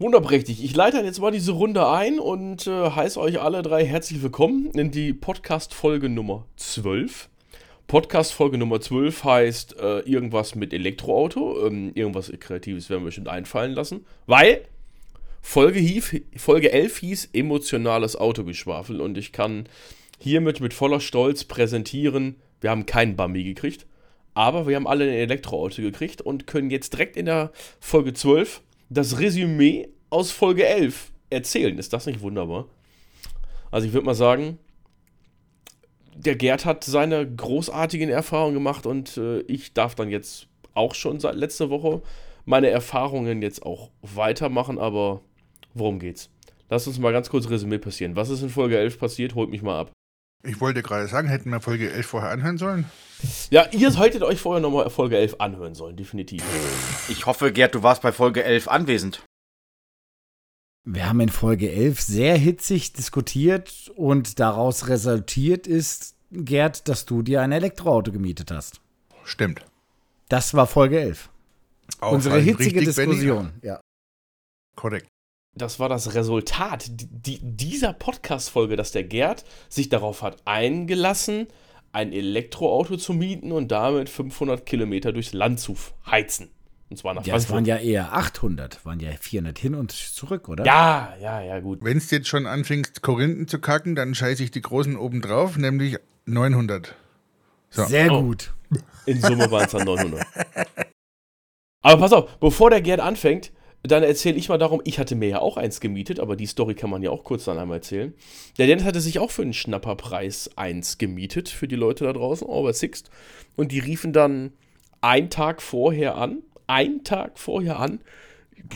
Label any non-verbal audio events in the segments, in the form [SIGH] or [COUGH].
Wunderprächtig. Ich leite jetzt mal diese Runde ein und äh, heiße euch alle drei herzlich willkommen in die Podcast-Folge Nummer 12. Podcast-Folge Nummer 12 heißt äh, irgendwas mit Elektroauto. Ähm, irgendwas Kreatives werden wir bestimmt einfallen lassen. Weil Folge, hief, Folge 11 hieß emotionales Autogeschwafel und ich kann hiermit mit voller Stolz präsentieren, wir haben keinen Bambi gekriegt, aber wir haben alle ein Elektroauto gekriegt und können jetzt direkt in der Folge 12 das Resümee aus Folge 11 erzählen. Ist das nicht wunderbar? Also ich würde mal sagen, der Gerd hat seine großartigen Erfahrungen gemacht und äh, ich darf dann jetzt auch schon seit letzter Woche meine Erfahrungen jetzt auch weitermachen, aber worum geht's? Lass uns mal ganz kurz Resümee passieren. Was ist in Folge 11 passiert? Holt mich mal ab. Ich wollte gerade sagen, hätten wir Folge 11 vorher anhören sollen? Ja, ihr solltet euch vorher nochmal Folge 11 anhören sollen, definitiv. Ich hoffe, Gerd, du warst bei Folge 11 anwesend. Wir haben in Folge 11 sehr hitzig diskutiert und daraus resultiert ist, Gerd, dass du dir ein Elektroauto gemietet hast. Stimmt. Das war Folge 11. Unsere Auffallend hitzige Benny. Diskussion. Ja. Korrekt. Das war das Resultat die, dieser Podcast-Folge, dass der Gerd sich darauf hat eingelassen, ein Elektroauto zu mieten und damit 500 Kilometer durchs Land zu heizen. Und zwar nach Ja, es waren Frankfurt. ja eher 800, waren ja 400 hin und zurück, oder? Ja, ja, ja, gut. Wenn es jetzt schon anfängst, Korinthen zu kacken, dann scheiße ich die Großen oben drauf, nämlich 900. So. Sehr Oh. gut. In Summe waren es dann 900. Aber pass auf, bevor der Gerd anfängt, dann erzähle ich mal darum, ich hatte mir ja auch eins gemietet, aber die Story kann man ja auch kurz dann einmal erzählen. Der Dennis hatte sich auch für einen Schnapperpreis eins gemietet, für die Leute da draußen, over Sixt. Und die riefen dann einen Tag vorher an, einen Tag vorher an,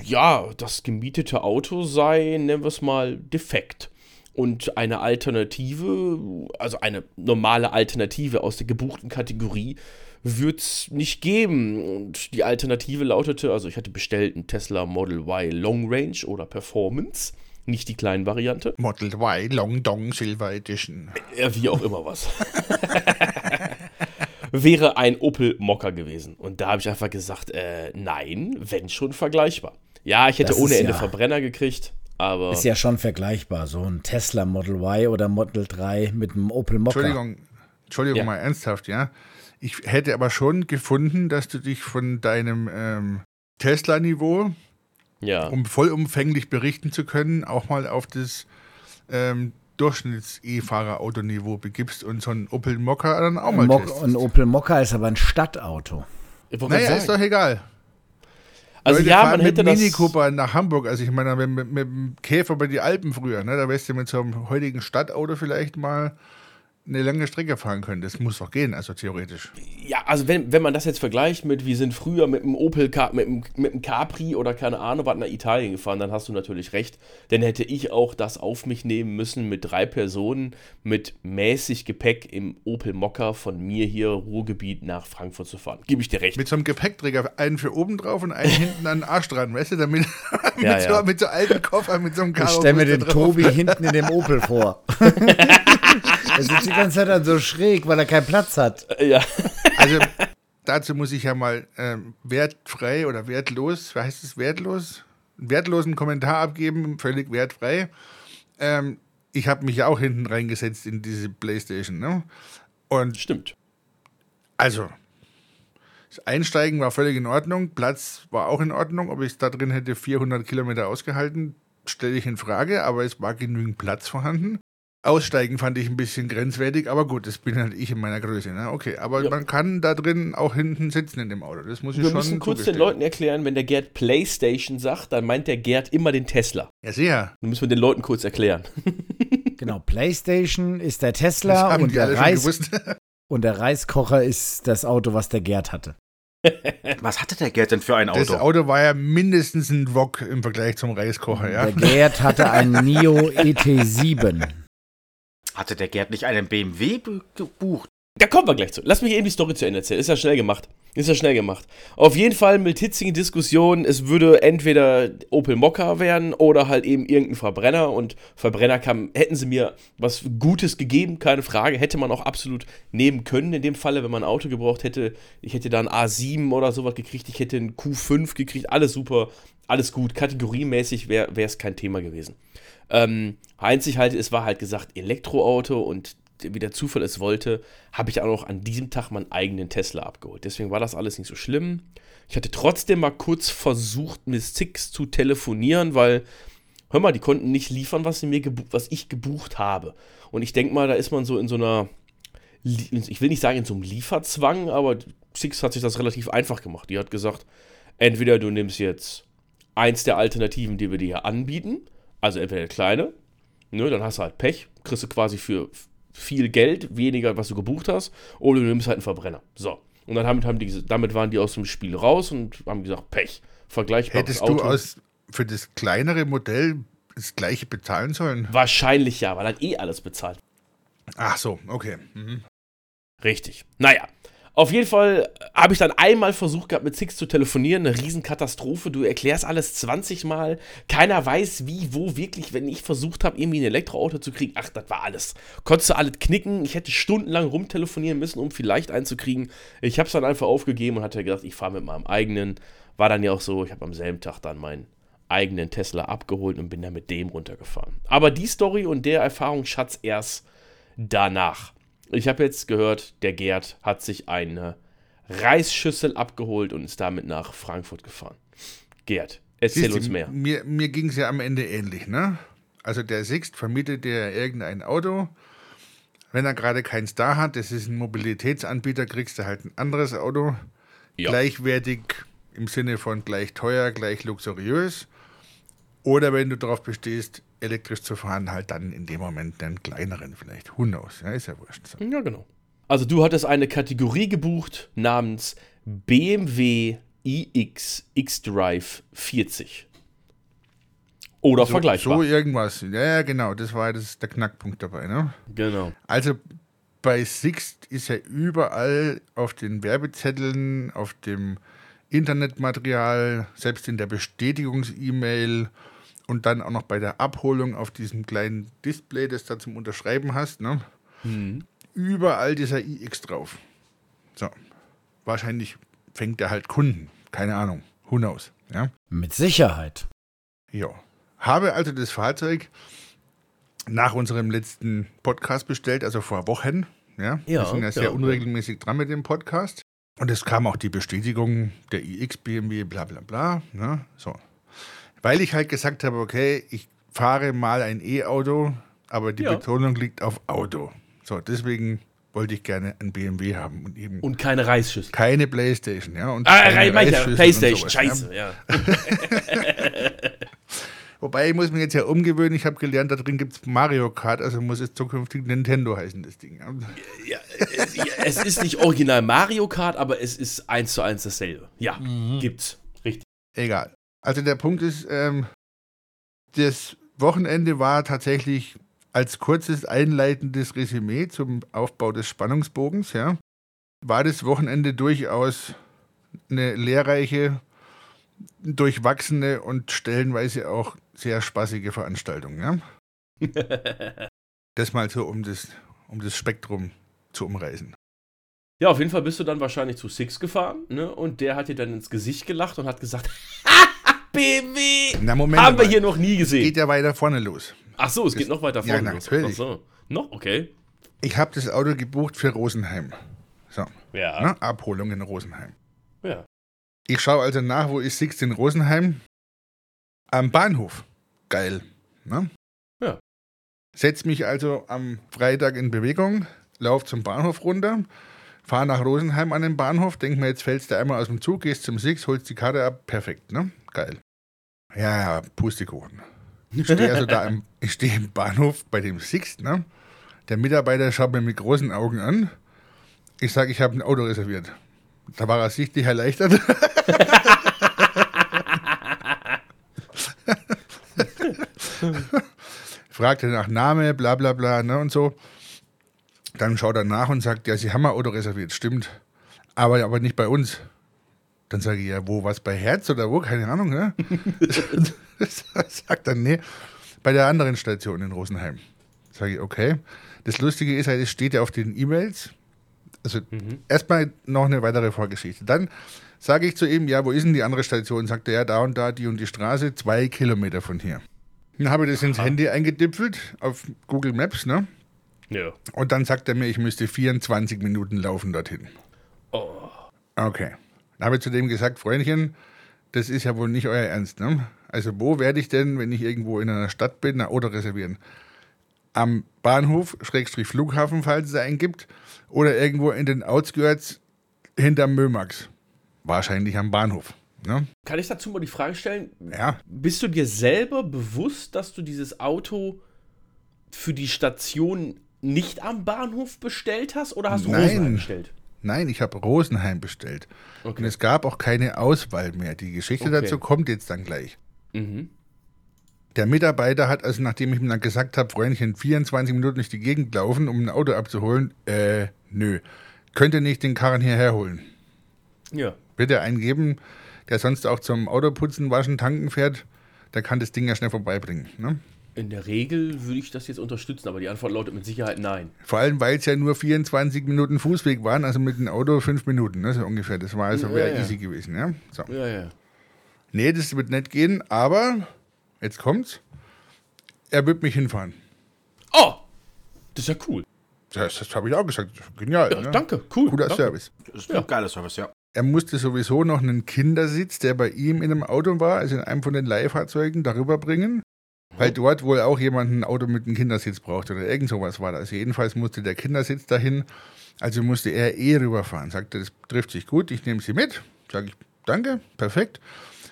ja, das gemietete Auto sei, nennen wir es mal, defekt. Und eine Alternative, also eine normale Alternative aus der gebuchten Kategorie, wird es nicht geben. Und die Alternative lautete, also ich hatte bestellt einen Tesla Model Y Long Range oder Performance, nicht die kleinen Variante. Model Y, Long Dong Silver Edition. Ja, wie auch immer was. [LAUGHS] Wäre ein Opel Mokka gewesen. Und da habe ich einfach gesagt, äh, nein, wenn schon vergleichbar. Ja, ich hätte Das ohne Ende ja- Verbrenner gekriegt, aber Ist ja schon vergleichbar. So ein Tesla Model Y oder Model 3 mit einem Opel Mokka. Entschuldigung, Entschuldigung Ja. mal ernsthaft, ja. Ich hätte aber schon gefunden, dass du dich von deinem ähm, Tesla-Niveau, ja. um vollumfänglich berichten zu können, auch mal auf das ähm, Durchschnitts-E-Fahrer-Autoniveau begibst und so ein Opel Mokka dann auch mal Mok testest. ein Opel Mokka ist aber ein Stadtauto. Naja, gerade ist doch sagen. egal. Also Leute ja, man mit hätte das. Mini Cooper nach Hamburg. Also ich meine, mit, mit, mit dem Käfer bei die Alpen früher, ne? Da wärst du mit so einem heutigen Stadtauto vielleicht mal eine lange Strecke fahren können. Das muss doch gehen, also theoretisch. Ja, also wenn, wenn man das jetzt vergleicht mit, wir sind früher mit dem Opel, mit dem, mit dem Capri oder keine Ahnung, was nach Italien gefahren, dann hast du natürlich recht. Dann hätte ich auch das auf mich nehmen müssen, mit drei Personen mit mäßig Gepäck im Opel Mokka von mir hier Ruhrgebiet nach Frankfurt zu fahren. Gebe ich dir recht. Mit so einem Gepäckträger, einen für oben drauf und einen hinten an den Arsch dran, weißt du, damit [LAUGHS] mit, Ja, so, ja. mit so alten Koffern, mit so einem Ich Karo. stelle mir den Tobi hinten in dem [LAUGHS] Opel vor. [LAUGHS] er sitzt die ganze Zeit dann so schräg, weil er keinen Platz hat. Äh, Ja. [LAUGHS] Also dazu muss ich ja mal ähm, wertfrei oder wertlos, wie heißt es, wertlos? Einen wertlosen Kommentar abgeben, völlig wertfrei. Ähm, ich habe mich ja auch hinten reingesetzt in diese Playstation, ne? Und Stimmt. also, das Einsteigen war völlig in Ordnung, Platz war auch in Ordnung. Ob ich da drin hätte 400 Kilometer ausgehalten, stelle ich in Frage, aber es war genügend Platz vorhanden. Aussteigen fand ich ein bisschen grenzwertig, aber gut, das bin halt ich in meiner Größe. Ne? Okay, aber Ja. man kann da drin auch hinten sitzen in dem Auto. Das muss ich Wir schon müssen kurz den. Leuten erklären, wenn der Gerd Playstation sagt, dann meint der Gerd immer den Tesla. Ja, sehr. Dann müssen wir den Leuten kurz erklären. [LAUGHS] Genau, PlayStation ist der Das Tesla haben und die der, Reis [LAUGHS] und der Reiskocher ist das Auto, was der Gerd hatte. [LAUGHS] Was hatte der Gerd denn für ein Das Auto? Auto war ja mindestens ein Wok im Vergleich zum Reiskocher, ja. Der Gerd hatte einen Nio E ET7. Hatte der Gerd nicht einen BMW bu- gebucht? Da kommen wir gleich zu. Lass mich eben die Story zu Ende erzählen. Ist ja schnell gemacht. Ist ja schnell gemacht. Auf jeden Fall mit hitzigen Diskussionen. Es würde entweder Opel Mokka werden oder halt eben irgendein Verbrenner. Und Verbrenner kam, hätten sie mir was Gutes gegeben, keine Frage. Hätte man auch absolut nehmen können. In dem Falle, wenn man ein Auto gebraucht hätte. Ich hätte da ein A7 oder sowas gekriegt. Ich hätte ein Q5 gekriegt. Alles super. alles gut. Kategoriemäßig wäre es kein Thema gewesen. Ähm, einzig halt, es war halt gesagt Elektroauto und wie der Zufall es wollte, habe ich auch noch an diesem Tag meinen eigenen Tesla abgeholt. Deswegen war das alles nicht so schlimm. Ich hatte trotzdem mal kurz versucht, mit Six zu telefonieren, weil, hör mal, die konnten nicht liefern, was, sie mir was ich gebucht habe. Und ich denke mal, da ist man so in so einer, ich will nicht sagen in so einem Lieferzwang, aber Six hat sich das relativ einfach gemacht. Die hat gesagt, entweder du nimmst jetzt eins der Alternativen, die wir dir hier anbieten, also entweder der kleine, ne, dann hast du halt Pech, kriegst du quasi für viel Geld, weniger, was du gebucht hast, oder du nimmst halt einen Verbrenner. So. Und dann haben, haben die, damit waren die aus dem Spiel raus und haben gesagt, Pech. Vergleichbar. Hättest Auto. du aus, für das kleinere Modell das gleiche bezahlen sollen? Wahrscheinlich ja, weil dann eh alles bezahlt. Ach so, okay. Mhm. Richtig. Naja, auf jeden Fall habe ich dann einmal versucht gehabt, mit Six zu telefonieren. Eine Riesenkatastrophe. Du erklärst alles 20 Mal. Keiner weiß, wie, wo wirklich, wenn ich versucht habe, irgendwie ein Elektroauto zu kriegen. Ach, das war alles. Konntest du alles knicken. Ich hätte stundenlang rumtelefonieren müssen, um vielleicht einzukriegen. Ich habe es dann einfach aufgegeben und hatte gedacht, ich fahre mit meinem eigenen. War dann ja auch so, ich habe am selben Tag dann meinen eigenen Tesla abgeholt und bin dann mit dem runtergefahren. Aber die Story und der Erfahrungsschatz erst danach. Ich habe jetzt gehört, der Gerd hat sich eine Reisschüssel abgeholt und ist damit nach Frankfurt gefahren. Gerd, erzähl Siehst uns mehr. Mir, mir ging es ja am Ende ähnlich, ne? Also der Sixt vermietet dir irgendein Auto. Wenn er gerade keins da hat, das ist ein Mobilitätsanbieter, kriegst du halt ein anderes Auto. Ja. Gleichwertig im Sinne von gleich teuer, gleich luxuriös. Oder wenn du darauf bestehst, elektrisch zu fahren, halt dann in dem Moment einen kleineren vielleicht. Who knows? Ja, ist ja wurscht. So. Ja, genau. Also du hattest eine Kategorie gebucht namens BMW iX X-Drive 40. Oder so, vergleichbar. So irgendwas. Ja, genau. Das war das, der Knackpunkt dabei. Ne? Genau. Also bei Sixt ist ja überall auf den Werbezetteln, auf dem Internetmaterial, selbst in der Bestätigungs-E-Mail und dann auch noch bei der Abholung auf diesem kleinen Display, das da zum Unterschreiben hast, ne? Mhm. überall dieser iX drauf. So, wahrscheinlich fängt er halt Kunden, keine Ahnung, who knows, ja? Mit Sicherheit. Ja, habe also das Fahrzeug nach unserem letzten Podcast bestellt, also vor Wochen, ja? ja Wir sind ja sehr ja, unregelmäßig dran mit dem Podcast. Und es kam auch die Bestätigung der iX BMW, bla bla bla. Ne? So, weil ich halt gesagt habe, okay, ich fahre mal ein E-Auto, aber die ja. Betonung liegt auf Auto. So, deswegen wollte ich gerne ein BMW haben und eben und keine Reisschüssel. Keine Playstation, ja. Und ah, keine Reisschüssel Playstation, sowas, scheiße, ja. ja. [LAUGHS] Wobei ich muss mich jetzt ja umgewöhnen, ich habe gelernt, da drin gibt es Mario Kart, also muss es zukünftig Nintendo heißen, das Ding. Ja, es, es ist nicht original Mario Kart, aber es ist eins zu eins dasselbe. Ja, mhm. gibt's. Richtig. Egal. Also der Punkt ist, ähm, das Wochenende war tatsächlich als kurzes einleitendes Resümee zum Aufbau des Spannungsbogens, ja, war das Wochenende durchaus eine lehrreiche, durchwachsene und stellenweise auch sehr spaßige Veranstaltung, ja. [LAUGHS] das mal so, um das, um das Spektrum zu umreißen. Ja, auf jeden Fall bist du dann wahrscheinlich zu Six gefahren, ne? Und der hat dir dann ins Gesicht gelacht und hat gesagt, [LAUGHS] BMW. Na, Moment. Haben wir hier noch nie gesehen. Geht ja weiter vorne los. Ach so, es das, geht noch weiter vorne ja, los. Ach so. Noch? Okay. Ich habe das Auto gebucht für Rosenheim. So. Ja. Na, Abholung in Rosenheim. Ja. Ich schaue also nach, wo ist Six in Rosenheim? Am Bahnhof. Geil. Ne? Ja. Setz mich also am Freitag in Bewegung, lauf zum Bahnhof runter, fahr nach Rosenheim an den Bahnhof, denk mir, jetzt fällst du einmal aus dem Zug, gehst zum Six, holst die Karte ab, perfekt, ne? Geil. Ja, ja, Pustekuchen. Ich [LAUGHS] stehe also da im, ich stehe im Bahnhof bei dem Six, ne? Der Mitarbeiter schaut mir mit großen Augen an. Ich sage, ich habe ein Auto reserviert. Da war er sichtlich erleichtert. [LAUGHS] Fragte nach Name, bla bla bla, ne, und so. Dann schaut er nach und sagt, ja, Sie haben ein Auto reserviert, stimmt. Aber, aber nicht bei uns. Dann sage ich, ja, wo, was, bei Herz oder wo? Keine Ahnung, ne? [LAUGHS] [LAUGHS] sagt er, nee, bei der anderen Station in Rosenheim. Sage ich, okay. Das Lustige ist halt, es steht ja auf den E-Mails, Also erstmal noch eine weitere Vorgeschichte. Dann sage ich zu ihm, ja, wo ist denn die andere Station? Sagt er, ja, da und da, die und die Straße, zwei Kilometer von hier. Dann habe ich das ins Handy eingedipfelt auf Google Maps, ne? Ja. Und dann sagt er mir, ich müsste 24 Minuten laufen dorthin. Oh. Okay. Dann habe ich zu dem gesagt, Freundchen, das ist ja wohl nicht euer Ernst, ne? Also wo werde ich denn, wenn ich irgendwo in einer Stadt bin, ein Auto reservieren? Am Bahnhof, Schrägstrich Flughafen, falls es einen gibt, oder irgendwo in den Outskirts hinterm Mömax. Wahrscheinlich am Bahnhof. Ne? Kann ich dazu mal die Frage stellen? Ja, Bist du dir selber bewusst, dass du dieses Auto für die Station nicht am Bahnhof bestellt hast oder hast du. Rosenheim bestellt? Nein, ich habe Rosenheim bestellt. Und Okay. es gab auch keine Auswahl mehr. Die Geschichte Okay. dazu kommt jetzt dann gleich. Mhm. Der Mitarbeiter hat, also nachdem ich ihm dann gesagt habe, Freundchen, 24 Minuten durch die Gegend laufen, um ein Auto abzuholen, äh, nö. Könnt ihr nicht den Karren hierher holen? Ja. Wird er einen geben, der sonst auch zum Autoputzen, Waschen, Tanken fährt, der kann das Ding ja schnell vorbeibringen. Ne? In der Regel würde ich das jetzt unterstützen, aber die Antwort lautet mit Sicherheit nein. Vor allem, weil es ja nur 24 Minuten Fußweg waren, also mit dem Auto fünf Minuten, ne, so ungefähr. Das war also Ja, wäre ja. easy gewesen. Ja? So. Ja, ja. Nee, das wird nicht gehen, aber jetzt kommt's. Er wird mich hinfahren. Oh! Das ist ja cool. Das, das habe ich auch gesagt. Genial. Ja, ne? danke, cool. Guter danke. Service. Das ist ein geiler Service, ja. Er musste sowieso noch einen Kindersitz, der bei ihm in einem Auto war, also in einem von den Leihfahrzeugen, darüber bringen. Weil dort wohl auch jemand ein Auto mit einem Kindersitz braucht oder irgend sowas war das. Jedenfalls musste der Kindersitz dahin, also musste er eh rüberfahren. Sagte, das trifft sich gut, ich nehme sie mit. Sag ich, danke, perfekt.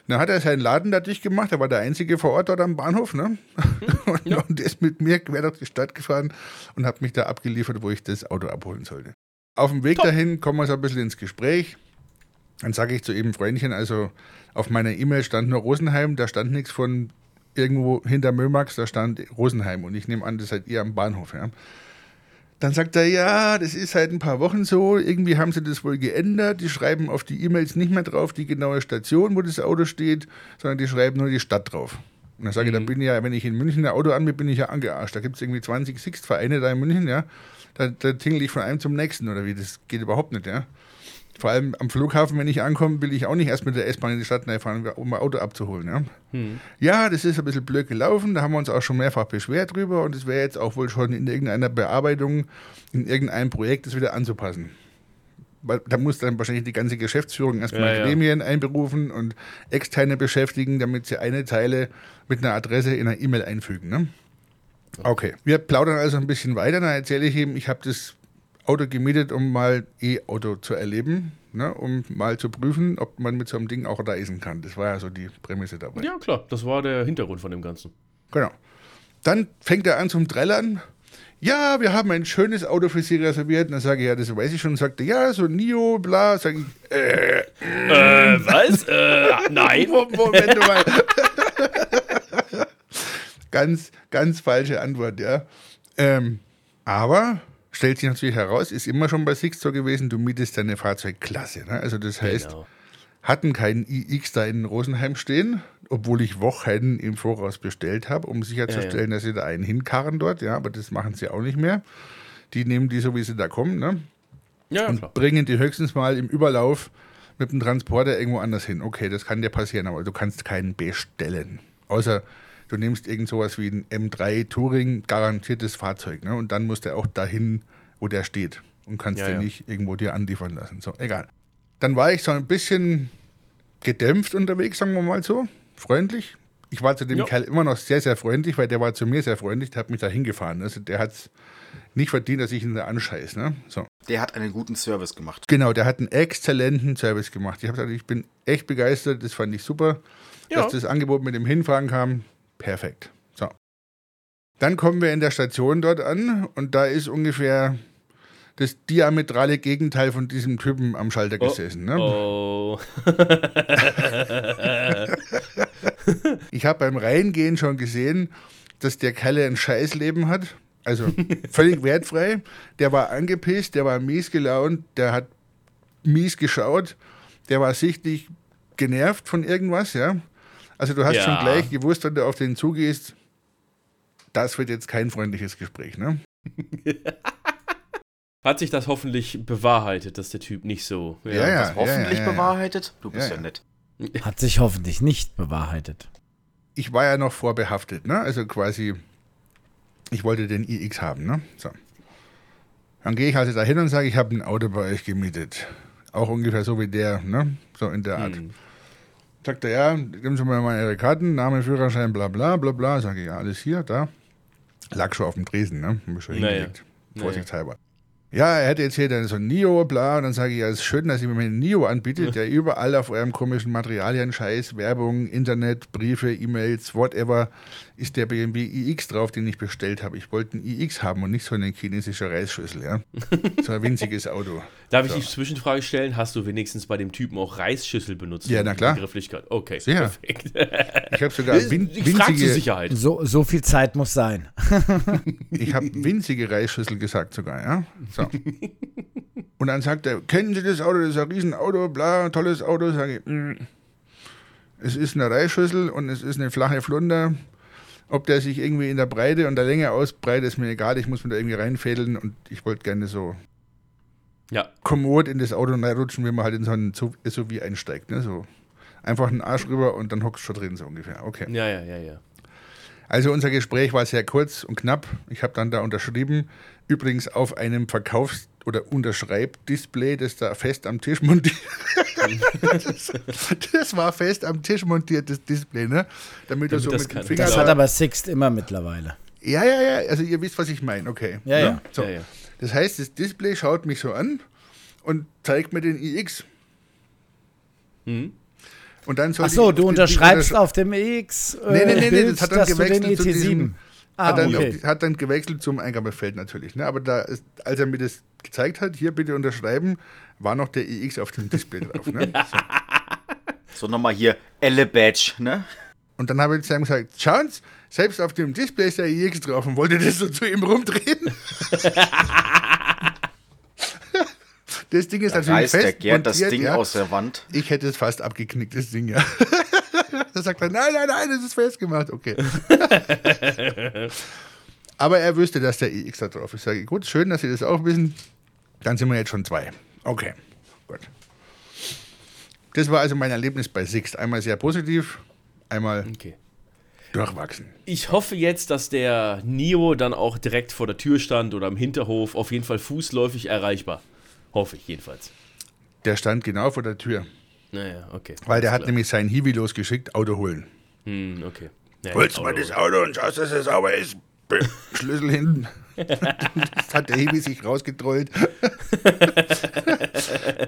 Dann hat er seinen Laden da dicht gemacht, er war der Einzige vor Ort dort am Bahnhof, ne? [LAUGHS] und, und der ist mit mir quer durch die Stadt gefahren und hat mich da abgeliefert, wo ich das Auto abholen sollte. Auf dem Weg Top. dahin kommen wir so ein bisschen ins Gespräch. Dann sage ich zu ihm, Freundchen, also auf meiner E-Mail stand nur Rosenheim, da stand nichts von irgendwo hinter Mömax, da stand Rosenheim und ich nehme an, das seid ihr am Bahnhof, ja. Dann sagt er, ja, das ist seit ein paar Wochen so, irgendwie haben sie das wohl geändert, die schreiben auf die E-Mails nicht mehr drauf die genaue Station, wo das Auto steht, sondern die schreiben nur die Stadt drauf. Und dann sage ich, da bin ich ja, wenn ich in München ein Auto anbiete, bin ich ja angearscht. Da gibt es irgendwie 20 Sixt-Vereine da in München, ja. Da, da tingle ich von einem zum nächsten oder wie, das geht überhaupt nicht, ja. Vor allem am Flughafen, wenn ich ankomme, will ich auch nicht erst mit der S-Bahn in die Stadt fahren, um ein Auto abzuholen. Ja? ja, das ist ein bisschen blöd gelaufen. Da haben wir uns auch schon mehrfach beschwert drüber und es wäre jetzt auch wohl schon in irgendeiner Bearbeitung, in irgendeinem Projekt, das wieder anzupassen. Weil da muss dann wahrscheinlich die ganze Geschäftsführung erstmal Ja, ja. Gremien einberufen und externe beschäftigen, damit sie eine Zeile mit einer Adresse in einer E-Mail einfügen. Ne? Okay, wir plaudern also ein bisschen weiter. Dann erzähle ich ihm, ich habe das Auto gemietet, um mal E-Auto zu erleben, ne? um mal zu prüfen, ob man mit so einem Ding auch reisen kann. Das war ja so die Prämisse dabei. Ja, klar, das war der Hintergrund von dem Ganzen. Genau. Dann fängt er an zum Trällern. Ja, wir haben ein schönes Auto für Sie reserviert. Und dann sage ich, ja, das weiß ich schon. Und sagte, ja, so Nio, bla. Sag ich, äh, Äh, was? äh, nein. [LAUGHS] Moment mal. [LAUGHS] ganz, ganz falsche Antwort, ja. Ähm, aber stellt sich natürlich heraus, ist immer schon bei Six so gewesen, du mietest deine Fahrzeugklasse. Ne? Also das heißt, Genau. hatten keinen iX da in Rosenheim stehen, obwohl ich Wochen im Voraus bestellt habe, um sicherzustellen, dass sie da einen hinkarren dort. Ja, aber das machen sie auch nicht mehr. Die nehmen die so, wie sie da kommen, ne? Ja, ja, und klar. bringen die höchstens mal im Überlauf mit dem Transporter irgendwo anders hin. Okay, das kann dir passieren, aber du kannst keinen bestellen. Außer du nimmst irgend sowas wie ein M3 Touring, garantiertes Fahrzeug, ne? Und dann muss der auch dahin, wo der steht. Und kannst Ja, den ja. nicht irgendwo dir anliefern lassen. So, egal. Dann war ich so ein bisschen gedämpft unterwegs, sagen wir mal so. Freundlich. Ich war zu dem Ja. Kerl immer noch sehr, sehr freundlich, weil der war zu mir sehr freundlich, der hat mich da hingefahren. Also der hat es nicht verdient, dass ich ihn da anscheiß. Ne? So. Der hat einen guten Service gemacht. Genau, der hat einen exzellenten Service gemacht. Ich habe gesagt, ich bin echt begeistert, das fand ich super. Ja. Dass das Angebot mit dem Hinfahren kam, perfekt. So. Dann kommen wir in der Station dort an und da ist ungefähr das diametrale Gegenteil von diesem Typen am Schalter gesessen. Ne? Oh. [LAUGHS] Ich habe beim Reingehen schon gesehen, dass der Kerle ein Scheißleben hat. Also völlig [LAUGHS] wertfrei. Der war angepisst, der war mies gelaunt, der hat mies geschaut, der war sichtlich genervt von irgendwas, ja. Also du hast Ja. schon gleich gewusst, wenn du auf den zugehst, das wird jetzt kein freundliches Gespräch, ne? [LAUGHS] Hat sich das hoffentlich bewahrheitet, dass der Typ nicht so. Ja, ja. Das hoffentlich ja, ja. bewahrheitet. Du bist Ja, ja, ja. nett. Hat sich hoffentlich nicht bewahrheitet. Ich war ja noch vorbehaftet, ne? Also quasi, ich wollte den iX haben, ne? So. Dann gehe ich also dahin und sage, ich habe ein Auto bei euch gemietet. Auch ungefähr so wie der, ne? So in der Art. Hm. Sagt er, ja, geben Sie mir mal Ihre Karten, Name, Führerschein, bla bla bla bla. Sage ich, ja, alles hier, da. Lag schon auf dem Tresen, ne? Hab ich schon Naja. hingelegt. Vorsichtshalber. Ja, er hätte jetzt hier dann so ein Nio, bla, und dann sage ich, ja, es ist schön, dass ihr mir einen Nio anbietet, der überall auf eurem komischen Materialien, Scheiß, Werbung, Internet, Briefe, E-Mails, whatever, ist der BMW iX drauf, den ich bestellt habe. Ich wollte einen iX haben und nicht so eine chinesische Reisschüssel, ja. [LAUGHS] So ein winziges Auto. Darf ich So. die Zwischenfrage stellen? Hast du wenigstens bei dem Typen auch Reisschüssel benutzt? Ja, na die klar. Begrifflichkeit? Okay, Sicher. perfekt. [LAUGHS] Ich habe sogar win ich winzige, Sicherheit. So, so viel Zeit muss sein. [LAUGHS] ich habe winzige Reisschüssel gesagt sogar, ja. So. Und dann sagt er, kennen Sie das Auto, das ist ein Riesenauto, bla, tolles Auto. Sage ich, "Mm, es ist eine Reisschüssel und es ist eine flache Flunder. Ob der sich irgendwie in der Breite und der Länge ausbreitet, ist mir egal. Ich muss mir da irgendwie reinfädeln und ich wollte gerne so Ja, kommod in das Auto reinrutschen, wenn man halt in so ein SUV einsteigt. Ne? So einfach einen Arsch rüber und dann hockst du schon drin, so ungefähr. Okay. ja, ja, ja, ja. Also unser Gespräch war sehr kurz und knapp. Ich habe dann da unterschrieben, übrigens auf einem Verkaufs- oder Unterschreibdisplay, das da fest am Tisch montiert. [LAUGHS] das, das war fest am Tisch montiert, das Display, ne? Damit, er Damit so das mit dem kann- Finger. Das Ja. hat aber Sixt immer mittlerweile. ja, ja, ja. Also ihr wisst, was ich meine. Okay. Ja, Ne? ja. So. ja, ja. Das heißt, das Display schaut mich so an und zeigt mir den iX. Mhm. Und dann soll Ach so, ich du auf unterschreibst Untersch- auf dem EX. Äh, Nee, nee, nee, nee, das hat dann gewechselt zu ET7. diesem- Ah, hat, dann, okay. hat dann gewechselt zum Eingabefeld natürlich. Ne? Aber da ist, als er mir das gezeigt hat, hier bitte unterschreiben, war noch der iX auf dem Display drauf. Ne? [LAUGHS] So. So, nochmal hier, Elle Badge, ne? Und dann habe ich zu ihm gesagt, schauen Sie, selbst auf dem Display ist der iX drauf und wollte das so zu ihm rumdrehen. [LAUGHS] das Ding ist Da natürlich reißt der fest Gerd das Ding ja. aus der Wand. Ich hätte es fast abgeknickt, das Ding, ja. [LAUGHS] da sagt er, nein, nein, nein, das ist festgemacht. Okay. Aber er wüsste, dass der iX da drauf ist. Sage ich, gut, schön, dass Sie das auch wissen. Dann sind wir jetzt schon zwei. Okay, gut. Das war also mein Erlebnis bei Sixt. Einmal sehr positiv, einmal Okay. durchwachsen. Ich hoffe jetzt, dass der Nio dann auch direkt vor der Tür stand oder im Hinterhof, auf jeden Fall fußläufig erreichbar. Hoffe ich jedenfalls. Der stand genau vor der Tür, Naja, okay. weil der hat klar. nämlich seinen Hiwi losgeschickt, Auto holen. Hm, okay. Ja, Holst du mal das Auto und schaust, dass es sauber ist. Schlüssel hinten. das hat der Hebi sich rausgetrollt.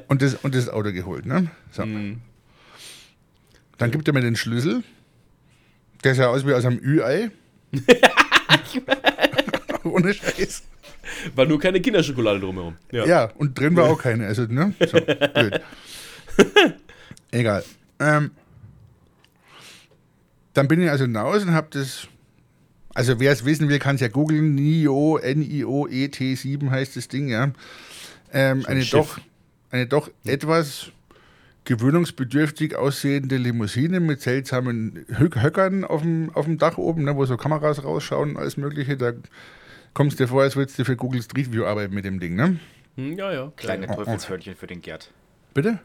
und, das, und das Auto geholt. Ne? So. Dann gibt er mir den Schlüssel. Der sah aus wie aus einem Ü-Ei. [LAUGHS] Ohne Scheiß. War nur keine Kinderschokolade drumherum. Ja. Ja, und drin war auch keine. Also, ne? So, blöd. [LAUGHS] Egal. Ähm, dann bin ich also hinaus und habe das. Also, wer es wissen will, kann es ja googeln. NIO, N-I-O-E-T7 heißt das Ding, ja. Ähm, eine, Schiff. doch, eine doch etwas gewöhnungsbedürftig aussehende Limousine mit seltsamen Hö- Höckern auf dem, auf dem Dach oben, ne, wo so Kameras rausschauen, alles Mögliche. Da kommst du dir vor, als würdest du für Google Street View arbeiten mit dem Ding, ne? Hm, ja, ja. Kleine Oh, oh. Teufelshörnchen für den Gerd. Bitte?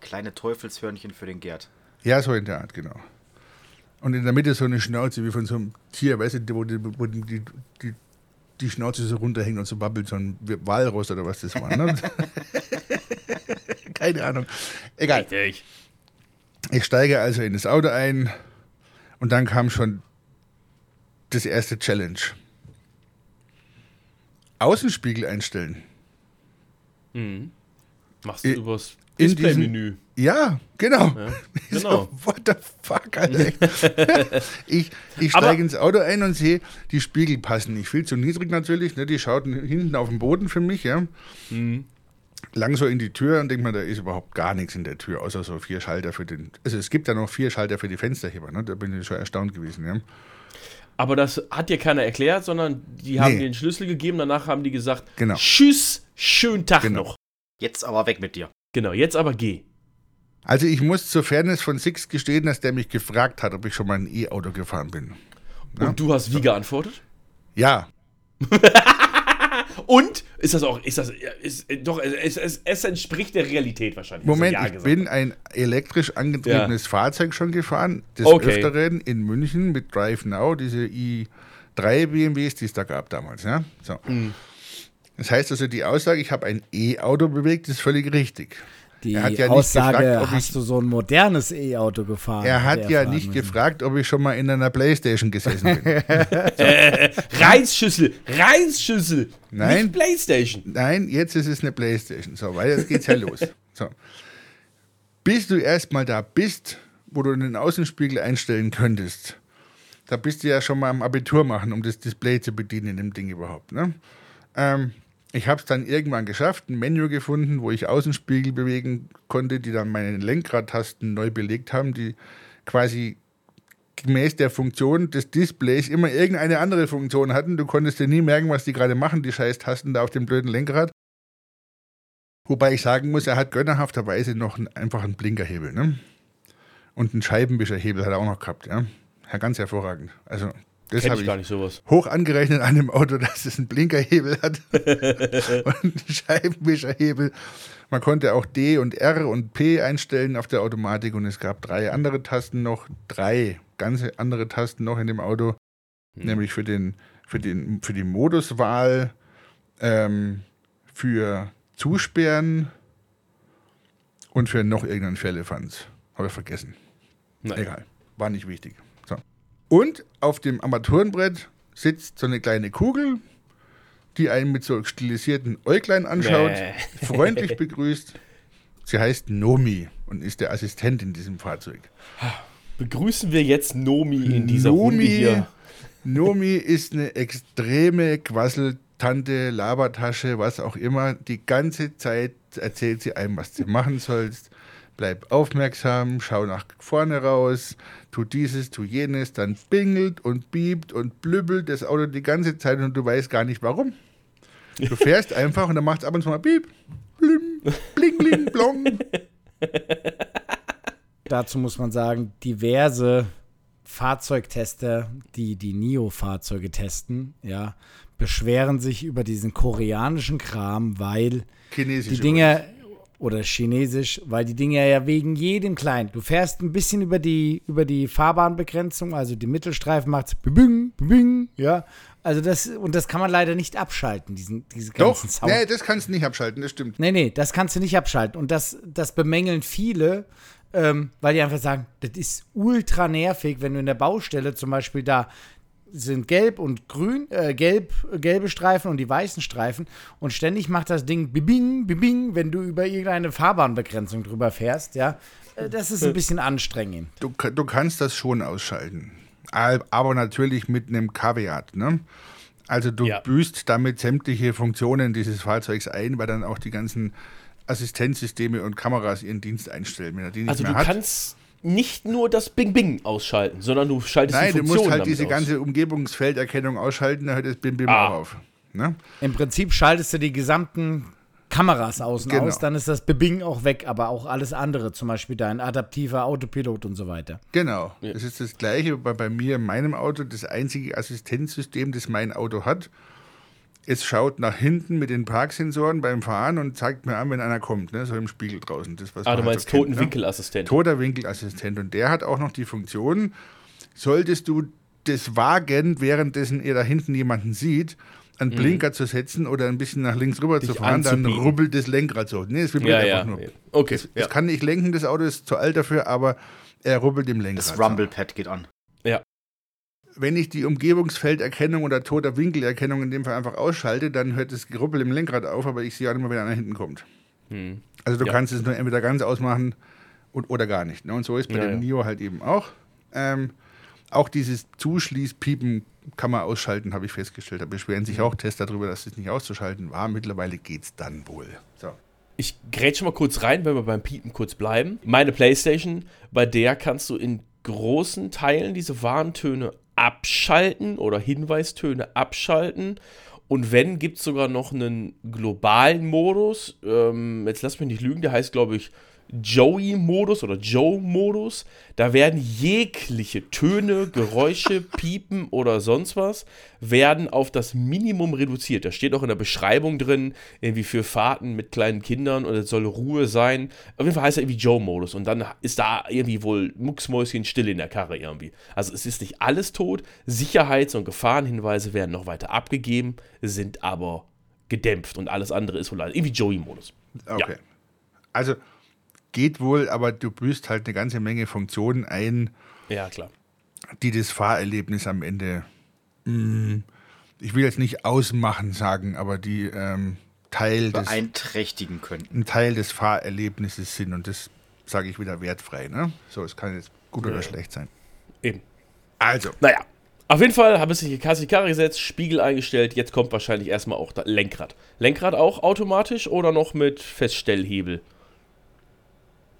Kleine Teufelshörnchen für den Gerd. Ja, so in der Art, genau. Und in der Mitte so eine Schnauze wie von so einem Tier, weißt du, wo die, wo die, die, die, Schnauze so runterhängt und so babbelt, so ein Walross oder was das war. Ne? [LAUGHS] Keine Ahnung. Egal. Richtig. Ich steige also in das Auto ein und dann kam schon das erste Challenge. Außenspiegel einstellen. Mhm. Machst du übers in Display-Menü. Ja, genau. Ja, [LAUGHS] Ich genau. So, what the fuck, Alter. [LAUGHS] ich ich steige ins Auto ein und sehe, die Spiegel passen nicht. Viel zu niedrig natürlich. Ne? Die schauten hinten auf den Boden für mich. Ja? Mhm. Lang so in die Tür und denke mir, da ist überhaupt gar nichts in der Tür, außer so vier Schalter für den. Also es gibt ja noch vier Schalter für die Fensterheber. Ne? Da bin ich schon erstaunt gewesen. Ja? Aber das hat dir keiner erklärt, sondern die haben Nee. dir den Schlüssel gegeben, danach haben die gesagt, Genau. tschüss, schönen Tag Genau. noch. Jetzt aber weg mit dir. Genau, jetzt aber geh. Also ich muss zur Fairness von Six gestehen, dass der mich gefragt hat, ob ich schon mal ein E-Auto gefahren bin. Ja. Und du hast wie geantwortet? Ja, [LAUGHS] Und Ist das auch, ist das, ist, doch, es, es, es entspricht der Realität wahrscheinlich. Moment, ich bin ein elektrisch angetriebenes Fahrzeug schon gefahren, des Okay. Öfteren in München mit Drive Now, diese i3 BMWs, die es da gab damals. Ja? So. Mhm. Das heißt also, die Aussage, ich habe ein E-Auto bewegt, ist völlig richtig. Die Er hat ja nicht Aussage, gefragt, ob ich- hast du so ein modernes E-Auto gefahren? Er hat ja nicht müssen. gefragt, ob ich schon mal in einer Playstation gesessen bin. [LAUGHS] Reisschüssel, Reisschüssel, Nein. nicht Playstation. Nein, jetzt ist es eine Playstation. So, weil jetzt geht's ja los. [LAUGHS] So. Bis du erstmal da bist, wo du den Außenspiegel einstellen könntest, da bist du ja schon mal am Abitur machen, um das Display zu bedienen in dem Ding überhaupt. Ne? Ähm, ich habe es dann irgendwann geschafft, ein Menü gefunden, wo ich Außenspiegel bewegen konnte, die dann meine Lenkradtasten neu belegt haben, die quasi gemäß der Funktion des Displays immer irgendeine andere Funktion hatten. Du konntest dir nie merken, was die gerade machen, die scheiß Tasten da auf dem blöden Lenkrad. Wobei ich sagen muss, er hat gönnerhafterweise noch einen, einfach einen Blinkerhebel. Ne? Und einen Scheibenwischerhebel hat er auch noch gehabt. Ja? Ganz hervorragend. Also, das Kenn habe ich ich gar nicht sowas. hoch angerechnet an dem Auto, dass es einen Blinkerhebel hat [LAUGHS] und einen Scheibenwischerhebel. Man konnte auch D und R und P einstellen auf der Automatik und es gab drei andere Tasten noch, drei ganze andere Tasten noch in dem Auto, nämlich für, den, für, den, für die Moduswahl, ähm, für Zusperren und für noch irgendeinen Firlefanz. Habe ich vergessen. Nein. Egal, war nicht wichtig. Und auf dem Armaturenbrett sitzt so eine kleine Kugel, die einen mit so stilisierten Äuglein anschaut, Nee. [LAUGHS] freundlich begrüßt. Sie heißt Nomi und ist der Assistent in diesem Fahrzeug. Begrüßen wir jetzt Nomi in dieser Runde hier. Nomi ist eine extreme Quasseltante, Labertasche, was auch immer. Die ganze Zeit erzählt sie einem, was du machen sollst. Bleib aufmerksam, schau nach vorne raus, tu dieses, tu jenes, dann bingelt und biebt und blübbelt das Auto die ganze Zeit und du weißt gar nicht warum. Du fährst [LAUGHS] einfach und dann macht es ab und zu mal piep, blim, bling, bling, blong. Dazu muss man sagen, diverse Fahrzeugtester, die die NIO-Fahrzeuge testen, ja, beschweren sich über diesen koreanischen Kram, weil Chinesisch. die Dinge oder chinesisch, weil die Dinge ja wegen jedem kleinen. Du fährst ein bisschen über die über die Fahrbahnbegrenzung, also die Mittelstreifen bing bing, ja. Also das und das kann man leider nicht abschalten, diesen diese Doch, ganzen Sound. nee, das kannst du nicht abschalten, das stimmt. Nee, nee, das kannst du nicht abschalten. Und das, das bemängeln viele, ähm, weil die einfach sagen, das ist ultra nervig, wenn du in der Baustelle zum Beispiel da sind gelb und grün, äh, gelb, gelbe Streifen und die weißen Streifen und ständig macht das Ding bibing, bibing, wenn du über irgendeine Fahrbahnbegrenzung drüber fährst, ja. Äh, Das ist ein bisschen anstrengend. Du, du kannst das schon ausschalten. Al- Aber natürlich mit einem Kaviat. Ne? Also du Ja. büßt damit sämtliche Funktionen dieses Fahrzeugs ein, weil dann auch die ganzen Assistenzsysteme und Kameras ihren Dienst einstellen. Wenn er die nicht Also mehr du hat. kannst nicht nur das Bing Bing ausschalten, sondern du schaltest Nein, die du Funktion musst halt damit diese aus. ganze Umgebungsfelderkennung ausschalten, dann hört das Bim Bim Ah. auch auf. Ne? Im Prinzip schaltest du die gesamten Kameras außen Genau. aus, dann ist das Bebing auch weg, aber auch alles andere, zum Beispiel dein adaptiver Autopilot und so weiter. Genau. Das ist das Gleiche bei, bei mir in meinem Auto. Das einzige Assistenzsystem, das mein Auto hat. Es schaut nach hinten mit den Parksensoren beim Fahren und zeigt mir an, wenn einer kommt, ne? so im Spiegel draußen. Das, was Ah, man du halt meinst so kennt, toten ne? Winkelassistent. Toter Winkelassistent. Und der hat auch noch die Funktion, solltest du das wagen, währenddessen ihr da hinten jemanden sieht, einen Blinker zu setzen oder ein bisschen nach links rüber zu Mhm. Dich fahren, dann anzubiegen. rubbelt das Lenkrad so. Nee, es vibriert ja, ja. einfach nur. Okay. Es, ja. es kann nicht lenken, das Auto ist zu alt dafür, aber er rubbelt im Lenkrad. Das so. Rumble-Pad geht an. Wenn ich die Umgebungsfelderkennung oder toter Winkelerkennung in dem Fall einfach ausschalte, dann hört das Geruppel im Lenkrad auf, aber ich sehe auch mehr, wenn einer hinten kommt. Hm. Also du Ja. kannst es nur entweder ganz ausmachen und, oder gar nicht. Ne? Und so ist bei Ja, dem ja. Nio halt eben auch. Ähm, auch dieses Zuschließpiepen kann man ausschalten, habe ich festgestellt. Da beschweren sich auch Tester darüber, dass es nicht auszuschalten war. Mittlerweile geht's dann wohl. So. Ich grätsche mal kurz rein, wenn wir beim Piepen kurz bleiben. Meine Playstation, bei der kannst du in großen Teilen diese Warntöne abschalten oder Hinweistöne abschalten. Und wenn, gibt es sogar noch einen globalen Modus. Ähm, jetzt lass mich nicht lügen, der heißt, glaube ich, Joey-Modus oder Joe-Modus. Da werden jegliche Töne, Geräusche, [LAUGHS] Piepen oder sonst was, werden auf das Minimum reduziert. Da steht auch in der Beschreibung drin, irgendwie für Fahrten mit kleinen Kindern und es soll Ruhe sein. Auf jeden Fall heißt er irgendwie Joe-Modus und dann ist da irgendwie wohl mucksmäuschen still in der Karre irgendwie. Also es ist nicht alles tot. Sicherheits- und Gefahrenhinweise werden noch weiter abgegeben, sind aber gedämpft und alles andere ist wohl irgendwie Joey-Modus. Okay. Also geht wohl, aber du büßt halt eine ganze Menge Funktionen ein, Ja, klar. die das Fahrerlebnis am Ende, mh, ich will jetzt nicht ausmachen sagen, aber die ähm, Teil, des, beeinträchtigen könnten. ein Teil des Fahrerlebnisses sind und das sage ich wieder wertfrei. Ne? So, es kann jetzt gut oder Ja. schlecht sein. Eben. Also, Naja, auf jeden Fall habe ich sich Karre gesetzt, Spiegel eingestellt. Jetzt kommt wahrscheinlich erstmal auch das Lenkrad. Lenkrad auch automatisch oder noch mit Feststellhebel?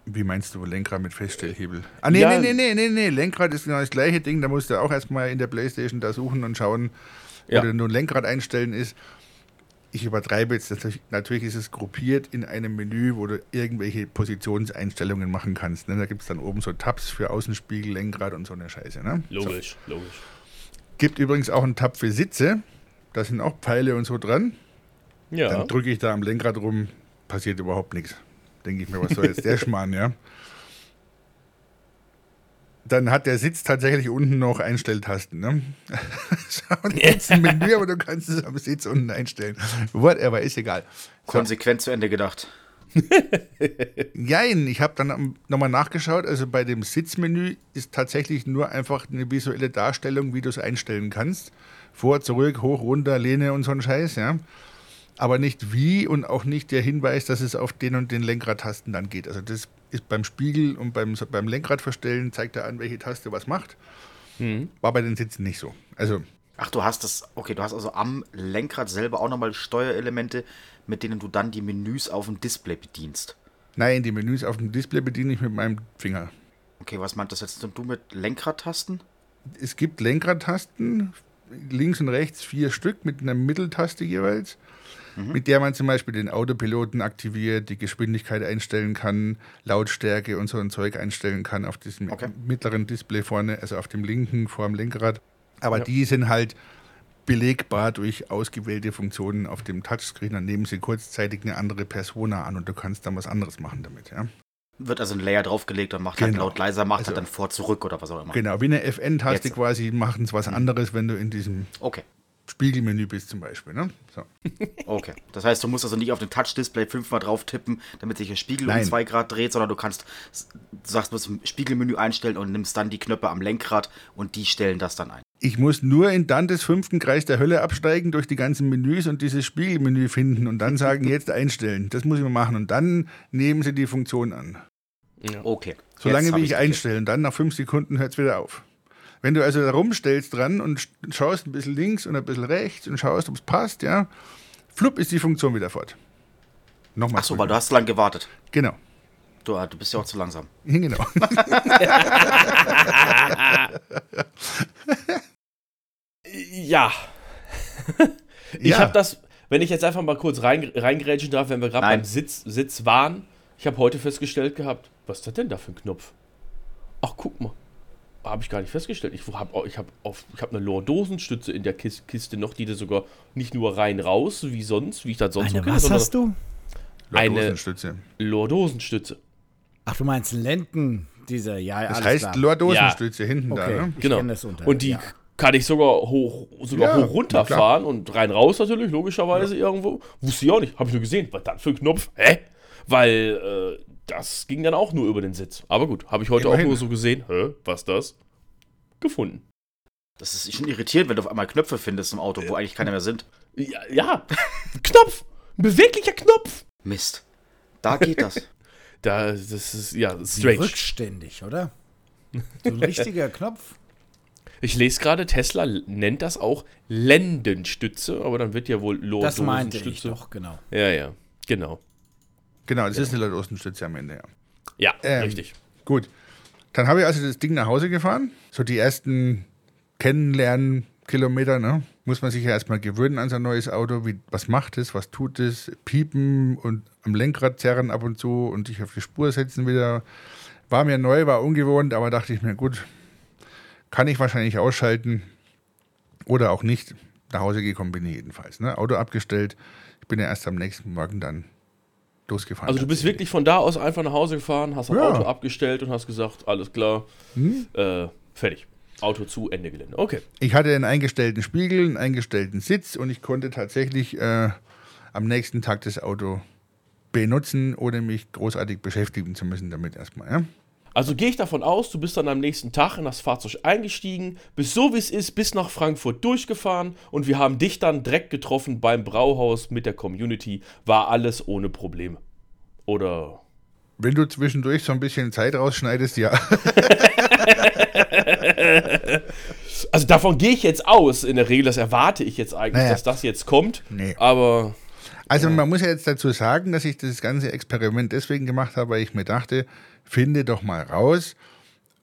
Wie meinst du Lenkrad mit Feststellhebel? Ah, nee, Ja. nee, nee, nee, nee, Lenkrad ist genau das gleiche Ding. Da musst du auch erstmal in der Playstation da suchen und schauen, Ja. oder nur ein Lenkrad einstellen ist. Ich übertreibe jetzt, natürlich, ist es gruppiert in einem Menü, wo du irgendwelche Positionseinstellungen machen kannst. Ne? Da gibt es dann oben so Tabs für Außenspiegel, Lenkrad und so eine Scheiße. Ne? So. Logisch, logisch. Gibt übrigens auch einen Tab für Sitze. Da sind auch Pfeile und so dran. Ja. Dann drücke ich da am Lenkrad rum, passiert überhaupt nichts. Denke ich mir, was soll jetzt der [LAUGHS] Schmarrn, ja? Dann hat der Sitz tatsächlich unten noch Einstelltasten. Ne? [LAUGHS] Schau, jetzt ein Menü, aber du kannst es am Sitz unten einstellen. Whatever, ist egal. So, Konsequent zu Ende gedacht. [LAUGHS] jein, ich habe dann nochmal nachgeschaut. Also bei dem Sitzmenü ist tatsächlich nur einfach eine visuelle Darstellung, wie du es einstellen kannst. Vor, zurück, hoch, runter, Lehne und so ein Scheiß, ja. Aber nicht wie und auch nicht der Hinweis, dass es auf den und den Lenkradtasten dann geht. Also das ist beim Spiegel und beim, beim Lenkradverstellen zeigt er an, welche Taste was macht. War bei den Sitzen nicht so. Also Ach, du hast das, okay, du hast also am Lenkrad selber auch nochmal Steuerelemente, mit denen du dann die Menüs auf dem Display bedienst. nein, die Menüs auf dem Display bediene ich mit meinem Finger. Okay, was meint das jetzt denn du mit Lenkradtasten? es gibt Lenkradtasten, links und rechts vier Stück mit einer Mitteltaste jeweils, mit der man zum Beispiel den Autopiloten aktiviert, die Geschwindigkeit einstellen kann, Lautstärke und so ein Zeug einstellen kann auf diesem Okay. mittleren Display vorne, also auf dem linken vor dem Lenkrad. Aber die sind halt belegbar durch ausgewählte Funktionen auf dem Touchscreen. Dann nehmen sie kurzzeitig eine andere Persona an und du kannst dann was anderes machen damit. Ja? Wird also ein Layer draufgelegt und macht halt Genau. laut leiser, macht Also- halt dann vor, zurück oder was auch immer. Genau, wie eine FN-Taste quasi machen es was anderes, wenn du in diesem Okay, Spiegelmenü bist zum Beispiel. Ne? So. [LAUGHS] okay. Das heißt, du musst also nicht auf dem Touch-Display fünfmal drauf tippen, damit sich der Spiegel Nein. um zwei Grad dreht, sondern du kannst, du sagst, du musst im Spiegelmenü einstellen und nimmst dann die Knöpfe am Lenkrad und die stellen das dann ein. Ich muss nur in Dantes fünften Kreis der Hölle absteigen, durch die ganzen Menüs und dieses Spiegelmenü finden und dann sagen, [LAUGHS] jetzt einstellen. Das muss ich mal machen. Und dann nehmen sie die Funktion an. Okay. Solange wie ich kapiert. einstelle. Und dann nach fünf Sekunden hört es wieder auf. Wenn du also da rumstellst dran und sch- schaust ein bisschen links und ein bisschen rechts und schaust, ob es passt, ja, flupp ist die Funktion wieder fort. Nochmal. Ach so, weil du hast zu lange gewartet. Genau. Du, äh, du bist ja auch zu langsam. Genau. [LAUGHS] Ja. Ich Ja. habe das, wenn ich jetzt einfach mal kurz rein, reingrätschen darf, wenn wir gerade beim Sitz, Sitz waren. Ich habe heute festgestellt gehabt, was ist das denn da für ein Knopf? Ach, guck mal. Habe ich gar nicht festgestellt. Ich habe ich hab auf, ich hab eine Lordosenstütze in der Kis- Kiste noch, die da sogar nicht nur rein raus, wie sonst, wie ich das sonst so Eine kenne, was hast du? Eine- Lordosenstütze. Lordosenstütze. Ach, du meinst Lenden, dieser, ja, Das alles heißt. Lordosenstütze hinten Okay. da. Ne? Genau. unter, und die ja. kann ich sogar hoch, sogar Ja, hoch runterfahren und rein raus natürlich, logischerweise irgendwo. Wusste ich auch nicht. Habe ich nur gesehen. Was dann für ein Knopf? Hä? Weil äh, das ging dann auch nur über den Sitz. Aber gut, habe ich heute Immerhin. auch nur so gesehen. Hä? Was das? Gefunden. Das ist schon irritierend, wenn du auf einmal Knöpfe findest im Auto, wo eigentlich keine mehr sind. Ja, ja. [LAUGHS] Knopf! Ein beweglicher Knopf! Mist. Da geht das. [LAUGHS] Da, das ist ja strange. rückständig, oder? So ein richtiger Knopf. Ich lese gerade, Tesla nennt das auch Lendenstütze, aber dann wird ja wohl Das meinte ich doch, genau. Ja, ja. Genau. Genau, das ist eine Lordosenstütze am Ende, ja. Ja, Ähm, richtig. Gut. Dann habe ich also das Ding nach Hause gefahren. So die ersten Kennenlernen Kilometer, ne? Muss man sich ja erstmal gewöhnen an sein neues Auto. Wie, was macht es, was tut es? Piepen und am Lenkrad zerren ab und zu und sich auf die Spur setzen wieder. War mir neu, war ungewohnt, aber dachte ich mir, gut, kann ich wahrscheinlich ausschalten oder auch nicht. Nach Hause gekommen bin ich jedenfalls. Ne? Auto abgestellt. Ich bin ja erst am nächsten Morgen dann losgefahren. Also du bist wirklich von da aus einfach nach Hause gefahren, hast das Ja. Auto abgestellt und hast gesagt, alles klar, Hm? äh, fertig. Auto zu, Ende Gelände. Okay. Ich hatte einen eingestellten Spiegel, einen eingestellten Sitz und ich konnte tatsächlich äh, am nächsten Tag das Auto benutzen, ohne mich großartig beschäftigen zu müssen damit erstmal. Ja? Also gehe ich davon aus, du bist dann am nächsten Tag in das Fahrzeug eingestiegen, bist so wie es ist bis nach Frankfurt durchgefahren und wir haben dich dann direkt getroffen beim Brauhaus mit der Community. War alles ohne Probleme. Oder Wenn du zwischendurch so ein bisschen Zeit rausschneidest, ja. [LAUGHS] Also davon gehe ich jetzt aus. In der Regel, das erwarte ich jetzt eigentlich, Naja. dass das jetzt kommt. Nee. Aber Also man muss ja jetzt dazu sagen, dass ich das ganze Experiment deswegen gemacht habe, weil ich mir dachte, finde doch mal raus,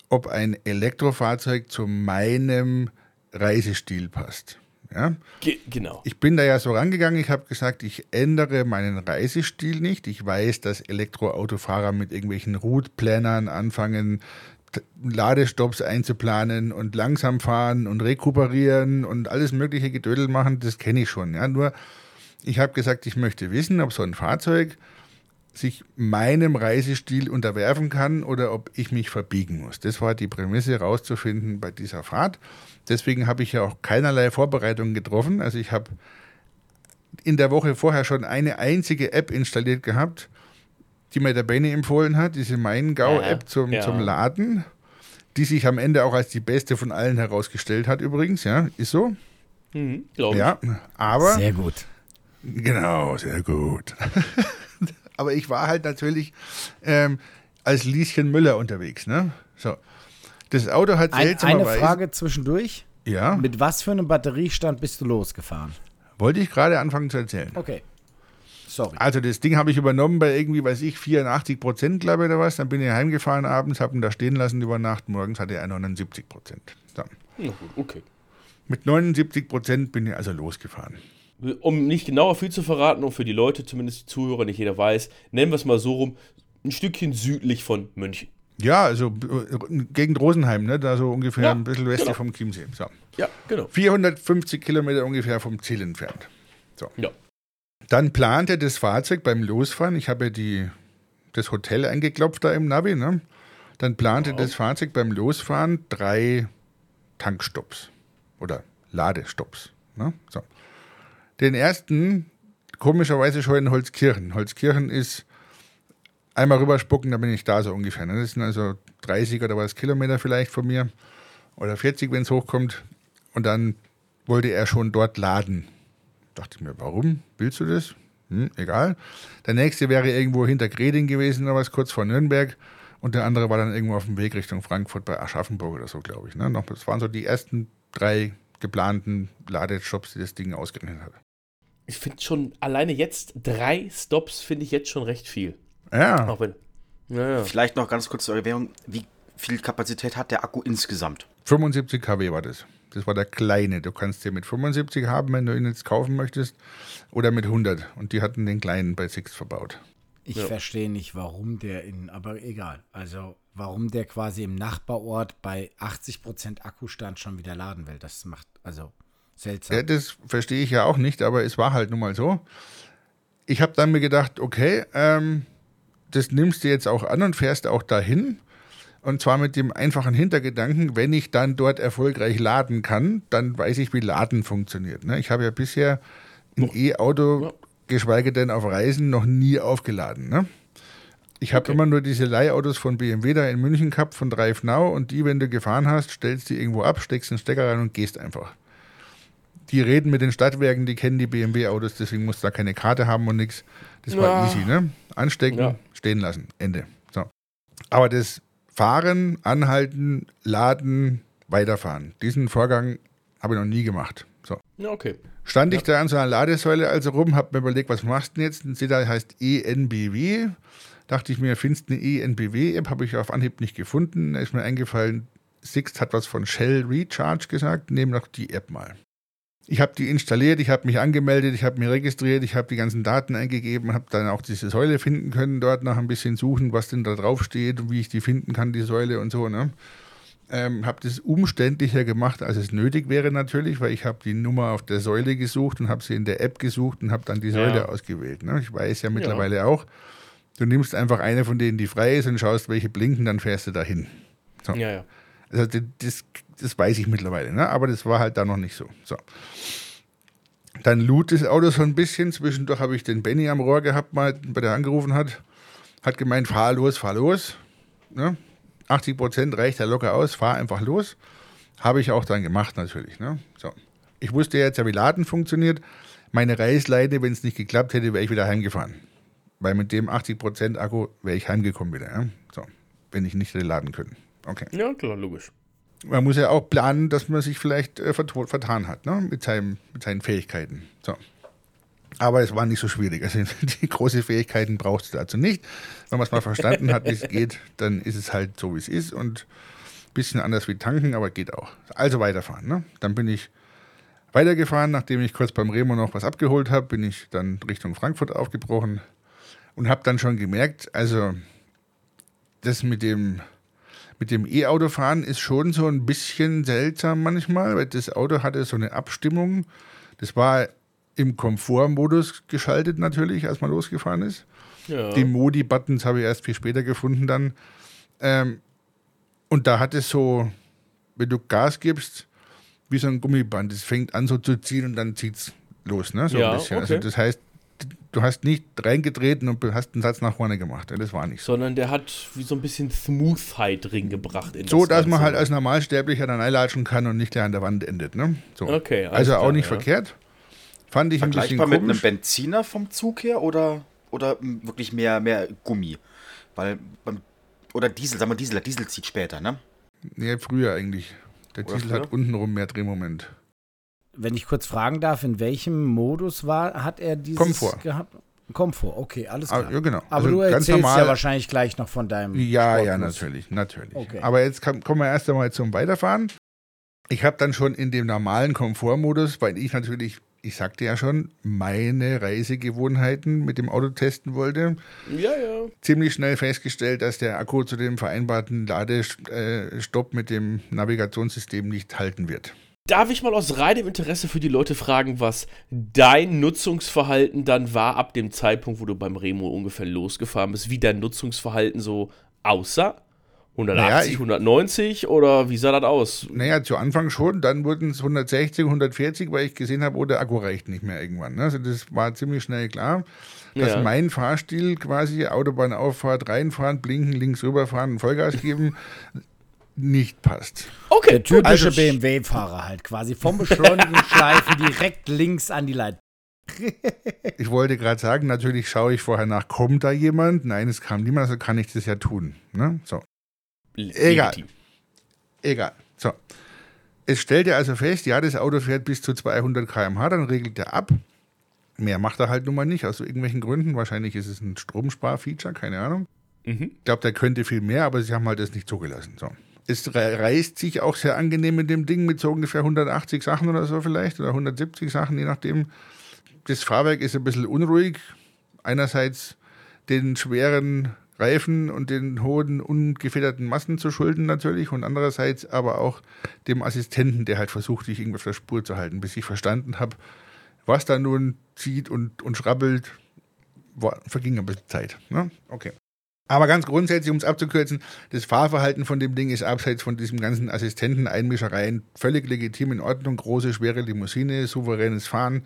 ob ein Elektrofahrzeug zu meinem Reisestil passt. Ja? ge genau. Ich bin da ja so rangegangen, ich habe gesagt, ich ändere meinen Reisestil nicht. Ich weiß, dass Elektroautofahrer mit irgendwelchen Routeplanern anfangen, Ladestops einzuplanen und langsam fahren und rekuperieren und alles mögliche Gedödel machen, das kenne ich schon. Ja? Nur ich habe gesagt, ich möchte wissen, ob so ein Fahrzeug sich meinem Reisestil unterwerfen kann oder ob ich mich verbiegen muss. Das war die Prämisse rauszufinden bei dieser Fahrt. Deswegen habe ich ja auch keinerlei Vorbereitungen getroffen. Also ich habe in der Woche vorher schon eine einzige App installiert gehabt, die mir der Benny empfohlen hat, diese Maingau-App Ja, zum, ja. zum Laden, die sich am Ende auch als die beste von allen herausgestellt hat übrigens, ja, ist so. Mhm, Glaube ich. Ja, aber Sehr gut. Genau, sehr gut. [LAUGHS] Aber ich war halt natürlich ähm, als Lieschen Müller unterwegs. Ne? So. Das Auto hat Ein, eine seltsamerweise. Frage zwischendurch. Ja, Mit was für einem Batteriestand bist du losgefahren? wollte ich gerade anfangen zu erzählen. Okay. Sorry. Also das Ding habe ich übernommen bei irgendwie, weiß ich, 84 Prozent, glaube ich, oder was. Dann bin ich heimgefahren abends, habe ihn da stehen lassen über Nacht. Morgens hatte er 79 Prozent. So. Na gut, okay. Mit 79 Prozent bin ich also losgefahren. Um nicht genauer viel zu verraten und für die Leute, zumindest die Zuhörer, nicht jeder weiß, nennen wir es mal so rum, ein Stückchen südlich von München. Ja, also äh, gegen Rosenheim, ne? da so ungefähr Ja, ein bisschen westlich genau. vom Chiemsee. So. Ja, genau. 450 Kilometer ungefähr vom Ziel entfernt. Ja. Dann plante das Fahrzeug beim Losfahren, ich habe ja die, das Hotel eingeklopft da im Navi, ne? dann plante das Fahrzeug beim Losfahren drei Tankstops oder Ladestops. Ne? So. Den ersten, komischerweise schon in Holzkirchen. Holzkirchen ist einmal rüberspucken, dann bin ich da so ungefähr. Das sind also 30 oder was Kilometer vielleicht von mir oder 40, wenn es hochkommt. Und dann wollte er schon dort laden. Dachte ich mir, warum willst du das? Hm, egal. Der nächste wäre irgendwo hinter Greding gewesen oder was, kurz vor Nürnberg. Und der andere war dann irgendwo auf dem Weg Richtung Frankfurt bei Aschaffenburg oder so, glaube ich. Ne? Das waren so die ersten drei geplanten Ladeshops, die das Ding ausgerechnet hat. Ich finde schon, alleine jetzt drei Stops finde ich jetzt schon recht viel. Ja, Auch wenn. Naja. Vielleicht noch ganz kurz zur Erwähnung, wie viel Kapazität hat der Akku insgesamt? 75 kW war das. Das war der kleine. Du kannst den mit 75 haben, wenn du ihn jetzt kaufen möchtest, oder mit 100. Und die hatten den kleinen bei Sixt verbaut. Ich Ja. verstehe nicht, warum der in, aber egal. Also, warum der quasi im Nachbarort bei 80% Akkustand schon wieder laden will. Das macht, also, seltsam. Ja, das verstehe ich ja auch nicht, aber es war halt nun mal so. Ich habe dann mir gedacht, okay, ähm, das nimmst du jetzt auch an und fährst auch dahin. Und zwar mit dem einfachen Hintergedanken, wenn ich dann dort erfolgreich laden kann, dann weiß ich, wie Laden funktioniert. Ne? Ich habe ja bisher ein E-Auto, Ja. geschweige denn auf Reisen, noch nie aufgeladen. Ne? Ich habe Okay. immer nur diese Leihautos von BMW da in München gehabt, von Drive Now. Und die, wenn du gefahren hast, stellst die irgendwo ab, steckst den Stecker rein und gehst einfach. Die reden mit den Stadtwerken, die kennen die BMW-Autos, deswegen musst du da keine Karte haben und nichts. Das war Ja. easy, ne? Anstecken, Ja. stehen lassen, Ende. So. Aber das Fahren, Anhalten, Laden, Weiterfahren, diesen Vorgang habe ich noch nie gemacht. So. Ja, okay. Stand ich da an so einer Ladesäule also rum, habe mir überlegt, was machst du denn jetzt? Sehe da heißt ENBW. Dachte ich mir, findest du eine ENBW-App? Habe ich auf Anhieb nicht gefunden. Da ist mir eingefallen, Sixt hat was von Shell Recharge gesagt, nehmen doch die App mal. Ich habe die installiert, ich habe mich angemeldet, ich habe mich registriert, ich habe die ganzen Daten eingegeben, habe dann auch diese Säule finden können, dort noch ein bisschen suchen, was denn da drauf steht und wie ich die finden kann, die Säule und so. Ne? Ähm, habe das umständlicher gemacht, als es nötig wäre natürlich, weil ich habe die Nummer auf der Säule gesucht und habe sie in der App gesucht und habe dann die Säule Ja. ausgewählt. Ne? Ich weiß ja mittlerweile auch, du nimmst einfach eine von denen, die frei ist und schaust, welche blinken, dann fährst du dahin. So. Ja, ja. Also das, das, das weiß ich mittlerweile, ne? aber das war halt da noch nicht so. so. Dann lud das Auto so ein bisschen. Zwischendurch habe ich den Benny am Rohr gehabt, mal, bei der angerufen hat. Hat gemeint, fahr los, fahr los. Ne? 80 Prozent reicht ja locker aus, fahr einfach los. Habe ich auch dann gemacht natürlich. Ne? So. Ich wusste jetzt ja, wie Laden funktioniert. Meine Reißleine, wenn es nicht geklappt hätte, wäre ich wieder heimgefahren. Weil mit dem 80 Prozent Akku wäre ich heimgekommen wieder. Ja? So. Wenn ich nicht hätte laden können. Okay Ja, klar, logisch. man muss ja auch planen, dass man sich vielleicht äh, vertan hat, ne? mit, seinem, mit seinen Fähigkeiten. So. Aber es war nicht so schwierig. Also [LAUGHS] die großen Fähigkeiten braucht es dazu nicht. Wenn man es mal verstanden hat, wie es [LAUGHS] geht, dann ist es halt so, wie es ist. Und ein bisschen anders wie tanken, aber geht auch. Also weiterfahren. Ne? Dann bin ich weitergefahren, nachdem ich kurz beim Remo noch was abgeholt habe, bin ich dann Richtung Frankfurt aufgebrochen und habe dann schon gemerkt, also das mit dem mit dem E-Auto fahren ist schon so ein bisschen seltsam manchmal, weil das Auto hatte so eine Abstimmung. Das war im Komfortmodus geschaltet natürlich, als man losgefahren ist. Ja. Die Modi-Buttons habe ich erst viel später gefunden dann. Ähm, und da hat es so, wenn du Gas gibst, wie so ein Gummiband. Es fängt an so zu ziehen und dann zieht es los. Ne? So Ja, ein bisschen. okay. Also das heißt, du hast nicht reingetreten und hast einen Satz nach vorne gemacht. Ja, Das war nicht so. Sondern der hat wie so ein bisschen Smoothheit drin gebracht. In So, das dass man Ganze. halt als Normalsterblicher dann einlatschen kann und nicht gleich an der Wand endet. Ne? So. Okay, also auch klar, nicht ja. verkehrt. Fand ich ein bisschen Vergleichbar mit einem komisch. Benziner vom Zug her oder, oder wirklich mehr, mehr Gummi? Weil beim, oder Diesel, sagen wir Diesel, der Diesel zieht später, ne? Nee, früher eigentlich. Der Oder Diesel früher? hat untenrum mehr Drehmoment. Wenn ich kurz fragen darf, in welchem Modus war, hat er dieses Komfort. gehabt? Komfort, okay, alles Ah, klar. ja, genau. Aber Also du erzählst normal- ja wahrscheinlich gleich noch von deinem Ja, ja, Sportbus. natürlich, natürlich. Okay. Aber jetzt kann, kommen wir erst einmal zum Weiterfahren. Ich habe dann schon in dem normalen Komfortmodus, weil ich natürlich, ich sagte ja schon, meine Reisegewohnheiten mit dem Auto testen wollte, Ja, ja. ziemlich schnell festgestellt, dass der Akku zu dem vereinbarten Ladestopp mit dem Navigationssystem nicht halten wird. Darf ich mal aus reinem Interesse für die Leute fragen, was dein Nutzungsverhalten dann war ab dem Zeitpunkt, wo du beim Remo ungefähr losgefahren bist, wie dein Nutzungsverhalten so aussah? 180, Naja, ich- 190 oder wie sah das aus? Naja, zu Anfang schon, dann wurden es 160, 140, weil ich gesehen habe, oh, der Akku reicht nicht mehr irgendwann. ne? Also das war ziemlich schnell klar, dass Ja. mein Fahrstil quasi Autobahnauffahrt, reinfahren, blinken, links rüberfahren und Vollgas geben, [LAUGHS] nicht passt. Okay, Der typische Also- BMW-Fahrer halt quasi vom Beschleunigungsschleifen direkt links an die Leitung. Ich wollte gerade sagen, natürlich schaue ich vorher nach, kommt da jemand? Nein, es kam niemand, also kann ich das ja tun. Ne? So. Egal. Egal. So. Es stellt er also fest, ja, das Auto fährt bis zu 200 km/h, dann regelt er ab. Mehr macht er halt nun mal nicht, aus irgendwelchen Gründen. Wahrscheinlich ist es ein Stromspar-Feature, keine Ahnung. Mhm. Ich glaube, der könnte viel mehr, aber sie haben halt das nicht zugelassen. So. Es re- reißt sich auch sehr angenehm mit dem Ding mit so ungefähr 180 Sachen oder so vielleicht oder 170 Sachen, je nachdem. Das Fahrwerk ist ein bisschen unruhig. Einerseits den schweren Reifen und den hohen, ungefederten Massen zu schulden natürlich und andererseits aber auch dem Assistenten, der halt versucht, dich irgendwie auf der Spur zu halten, bis ich verstanden habe, was da nun zieht und, und schrabbelt, war, verging ein bisschen Zeit. Ne? Okay. Aber ganz grundsätzlich, um es abzukürzen, das Fahrverhalten von dem Ding ist abseits von diesem ganzen Assistenten-Einmischereien völlig legitim in Ordnung. Große, schwere Limousine, souveränes Fahren,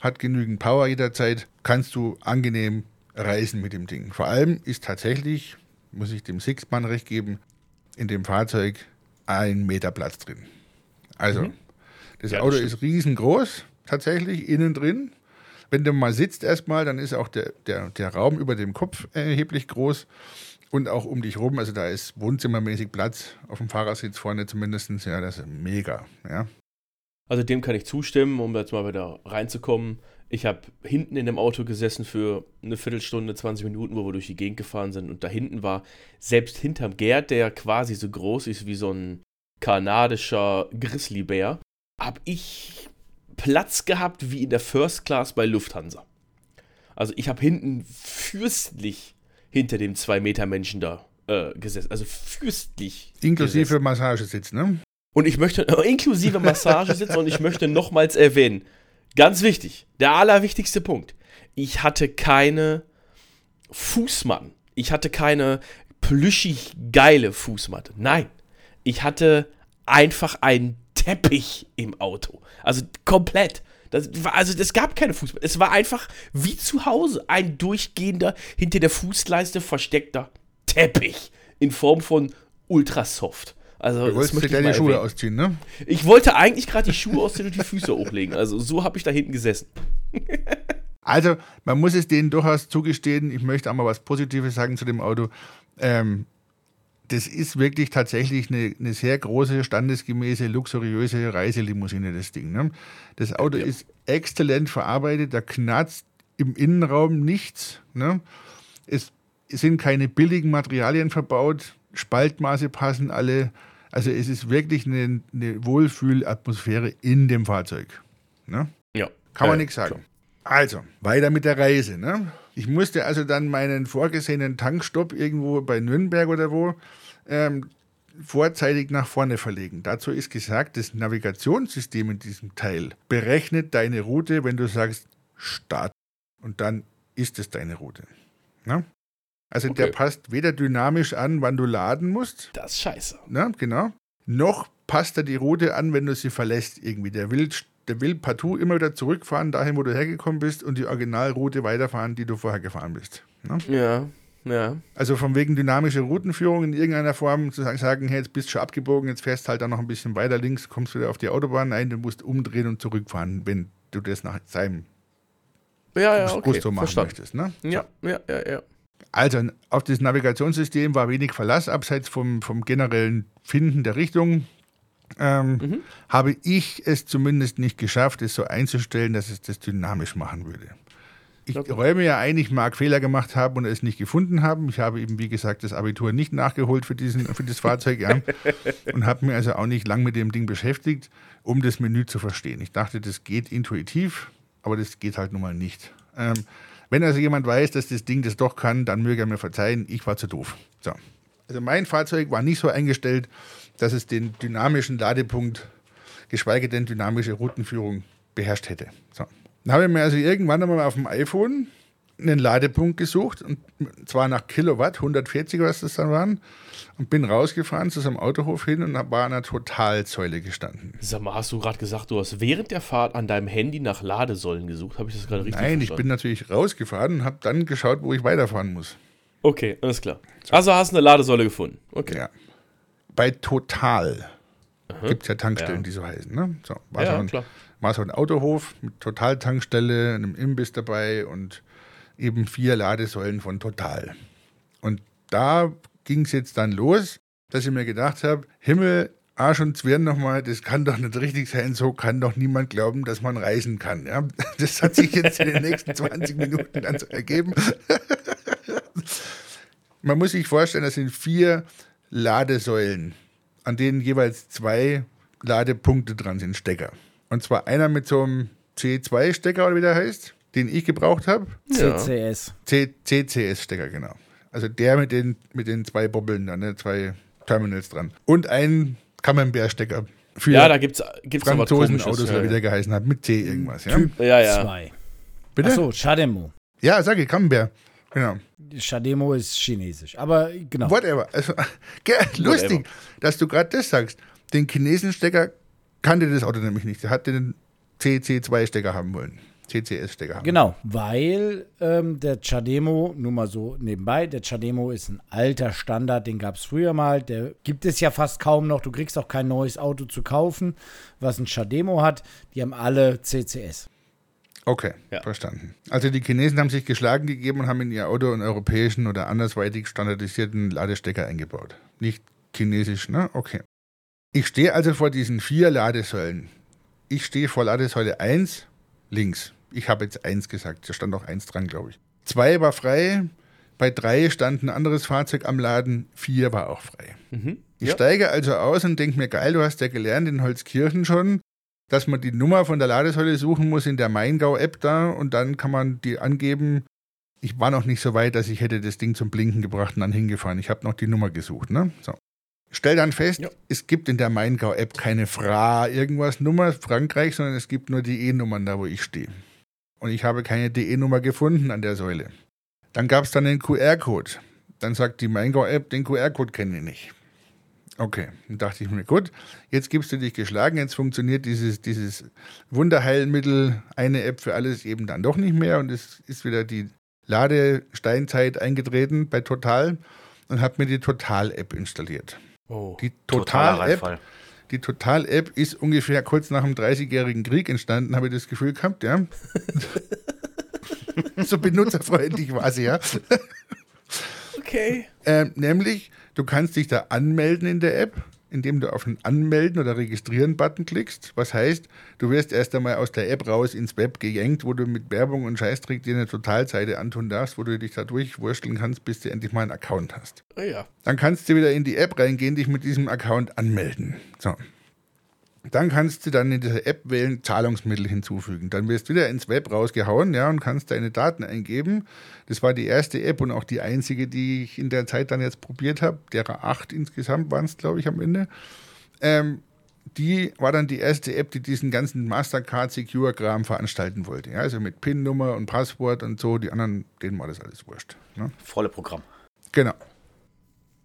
hat genügend Power jederzeit, kannst du angenehm reisen mit dem Ding. Vor allem ist tatsächlich, muss ich dem Sixman recht geben, in dem Fahrzeug ein Meter Platz drin. Also, das Ja, das Auto stimmt. ist riesengroß, tatsächlich, innen drin. Wenn du mal sitzt erstmal, dann ist auch der, der, der Raum über dem Kopf erheblich groß und auch um dich rum. Also da ist wohnzimmermäßig Platz auf dem Fahrersitz vorne zumindest. Ja, das ist mega. Ja. Also dem kann ich zustimmen, um jetzt mal wieder reinzukommen. Ich habe hinten in dem Auto gesessen für eine Viertelstunde, 20 Minuten, wo wir durch die Gegend gefahren sind. Und da hinten war, selbst hinterm Gerd, der quasi so groß ist wie so ein kanadischer Grizzlybär, habe ich Platz gehabt wie in der First Class bei Lufthansa. Also ich habe hinten fürstlich hinter dem 2-Meter-Menschen da äh, gesessen. Also fürstlich. Inklusive gesessen. Massagesitz, ne? Und ich möchte, äh, inklusive Massagesitz, und ich möchte nochmals erwähnen, ganz wichtig, der allerwichtigste Punkt. Ich hatte keine Fußmatten. Ich hatte keine plüschig geile Fußmatte. Nein. Ich hatte einfach einen Teppich im Auto. Also komplett. Das war, also es gab keine Fußmatte. Es war einfach wie zu Hause ein durchgehender, hinter der Fußleiste versteckter Teppich in Form von Ultrasoft. Also, Du wolltest dir gleich die Schuhe ausziehen, ne? Ich wollte eigentlich gerade die Schuhe ausziehen und die Füße [LAUGHS] hochlegen. Also so habe ich da hinten gesessen. [LAUGHS] Also, man muss es denen durchaus zugestehen. Ich möchte auch mal was Positives sagen zu dem Auto. Ähm, das ist wirklich tatsächlich eine, eine sehr große, standesgemäße, luxuriöse Reiselimousine, das Ding. Ne? Das Auto Ja. ist exzellent verarbeitet, da knarzt im Innenraum nichts. Ne? Es sind keine billigen Materialien verbaut, Spaltmaße passen alle. Also es ist wirklich eine, eine Wohlfühlatmosphäre in dem Fahrzeug. Ne? Ja. Kann man Äh, nichts sagen. klar. Also, weiter mit der Reise. Ne? Ich musste also dann meinen vorgesehenen Tankstopp irgendwo bei Nürnberg oder wo ähm, vorzeitig nach vorne verlegen. Dazu ist gesagt, das Navigationssystem in diesem Teil berechnet deine Route, wenn du sagst Start. Und dann ist es deine Route. Ne? Also der Okay. passt weder dynamisch an, wann du laden musst, Das ist scheiße. Ne, genau. Noch passt er die Route an, wenn du sie verlässt irgendwie. Der will, der will partout immer wieder zurückfahren, dahin, wo du hergekommen bist und die Originalroute weiterfahren, die du vorher gefahren bist. Ne? Ja, ja. Also von wegen dynamische Routenführung in irgendeiner Form zu sagen, hey, jetzt bist du schon abgebogen, jetzt fährst halt da noch ein bisschen weiter links, kommst wieder auf die Autobahn. Nein, du musst umdrehen und zurückfahren, wenn du das nach seinem Ja, ja, okay. Gusto machen Verstanden. möchtest. Ne? Ja, ja, ja, ja. Also auf das Navigationssystem war wenig Verlass, abseits vom, vom generellen Finden der Richtung. Ähm, Habe ich es zumindest nicht geschafft, es so einzustellen, dass es das dynamisch machen würde. Ich Okay. räume ja ein, ich mag Fehler gemacht haben und es nicht gefunden haben. Ich habe eben, wie gesagt, das Abitur nicht nachgeholt für, diesen, für das Fahrzeug ja, [LAUGHS] und habe mir also auch nicht lang mit dem Ding beschäftigt, um das Menü zu verstehen. Ich dachte, das geht intuitiv, aber das geht halt nun mal nicht. Ähm, wenn also jemand weiß, dass das Ding das doch kann, dann möge er mir verzeihen, ich war zu doof. So. Also mein Fahrzeug war nicht so eingestellt, dass es den dynamischen Ladepunkt, geschweige denn dynamische Routenführung beherrscht hätte. So. Dann habe ich mir also irgendwann einmal auf dem iPhone einen Ladepunkt gesucht, und zwar nach Kilowatt, 140 was das dann waren, und bin rausgefahren zu so einem Autohof hin und war an einer Totalsäule gestanden. Sag mal, hast du gerade gesagt, du hast während der Fahrt an deinem Handy nach Ladesäulen gesucht? Habe ich das gerade richtig Nein, ich verstanden? bin natürlich rausgefahren und habe dann geschaut, wo ich weiterfahren muss. Okay, alles klar. Also hast du eine Ladesäule gefunden. Okay. Ja. Bei Total gibt es ja Tankstellen, Ja. die so heißen. Ne? So, war, Ja, so ein, klar. war so ein Autohof mit Total-Tankstelle, einem Imbiss dabei und eben vier Ladesäulen von Total. Und da ging es jetzt dann los, dass ich mir gedacht habe, Himmel, Arsch und Zwirn nochmal, das kann doch nicht richtig sein, so kann doch niemand glauben, dass man reisen kann. Ja? [LAUGHS] Das hat sich jetzt in den nächsten 20 Minuten dann so ergeben. [LAUGHS] Man muss sich vorstellen, das sind vier Ladesäulen, an denen jeweils zwei Ladepunkte dran sind, Stecker. Und zwar einer mit so einem C2-Stecker, oder wie der heißt, den ich gebraucht habe. CCS. C CCS-Stecker, genau. Also der mit den, mit den zwei Bobbeln, da, ne, zwei Terminals dran. Und ein Camembert-Stecker für Ja, da gibt's, gibt's Komisches. oder Ja, wie der ja. geheißen hat, mit C irgendwas. Ja, Typ Ja, ja. 2. Bitte? Achso, Chademo. ja sag ich, Camembert. Genau. Chademo ist chinesisch. Aber genau. Whatever. Also, [LAUGHS] lustig, dass du gerade das sagst. Den Chinesen-Stecker kannte das Auto nämlich nicht. Der hat den CC2-Stecker haben wollen. CCS-Stecker haben. Genau, weil ähm, der Chademo, nur mal so nebenbei, der Chademo ist ein alter Standard, den gab es früher mal, der gibt es ja fast kaum noch. Du kriegst auch kein neues Auto zu kaufen, was ein Chademo hat. Die haben alle CCS. Okay, Ja. verstanden. Also die Chinesen haben sich geschlagen gegeben und haben in ihr Auto einen europäischen oder andersweitig standardisierten Ladestecker eingebaut. Nicht chinesisch, ne? Okay. Ich stehe also vor diesen vier Ladesäulen. Ich stehe vor Ladesäule 1 links. Ich habe jetzt 1 gesagt, da stand auch 1 dran, glaube ich. 2 war frei, bei 3 stand ein anderes Fahrzeug am Laden, 4 war auch frei. Mhm. Ich Ja. steige also aus und denke mir, geil, du hast ja gelernt in Holzkirchen schon, dass man die Nummer von der Ladesäule suchen muss in der Maingau-App da und dann kann man die angeben. Ich war noch nicht so weit, dass ich hätte das Ding zum Blinken gebracht und dann hingefahren. Ich habe noch die Nummer gesucht. Ne? So. Stell dann fest, Ja. es gibt in der Maingau-App keine Fra irgendwas Nummer Frankreich, sondern es gibt nur die E-Nummern da, wo ich stehe. Und ich habe keine DE-Nummer gefunden an der Säule. Dann gab es dann den QR-Code. Dann sagt die Maingau-App, den QR-Code kenne ich nicht. Okay, dann dachte ich mir, gut, jetzt gibst du dich geschlagen, jetzt funktioniert dieses, dieses Wunderheilmittel, eine App für alles eben dann doch nicht mehr und es ist wieder die Ladesteinzeit eingetreten bei Total und habe mir die Total-App installiert. Oh. Die Total-App die Total-App ist ungefähr kurz nach dem 30-jährigen Krieg entstanden, habe ich das Gefühl gehabt, ja. [LAUGHS] so benutzerfreundlich war sie, ja. Okay. Ähm, nämlich, du kannst dich da anmelden in der App, indem du auf den Anmelden oder Registrieren-Button klickst. Was heißt, du wirst erst einmal aus der App raus ins Web gejenkt, wo du mit Werbung und Scheißtrick dir eine Totalseite antun darfst, wo du dich da durchwursteln kannst, bis du endlich mal einen Account hast. Ah, ja. Dann kannst du wieder in die App reingehen, dich mit diesem Account anmelden. So. Dann kannst du dann in dieser App wählen, Zahlungsmittel hinzufügen. Dann wirst du wieder ins Web rausgehauen, ja, und kannst deine Daten eingeben. Das war die erste App und auch die einzige, die ich in der Zeit dann jetzt probiert habe. Derer acht insgesamt waren es, glaube ich, am Ende. Ähm, die war dann die erste App, die diesen ganzen Mastercard Secure Kram veranstalten wollte. Ja, also mit PIN-Nummer und Passwort und so. Die anderen, denen war das alles wurscht. Ne? Volle Programm. Genau.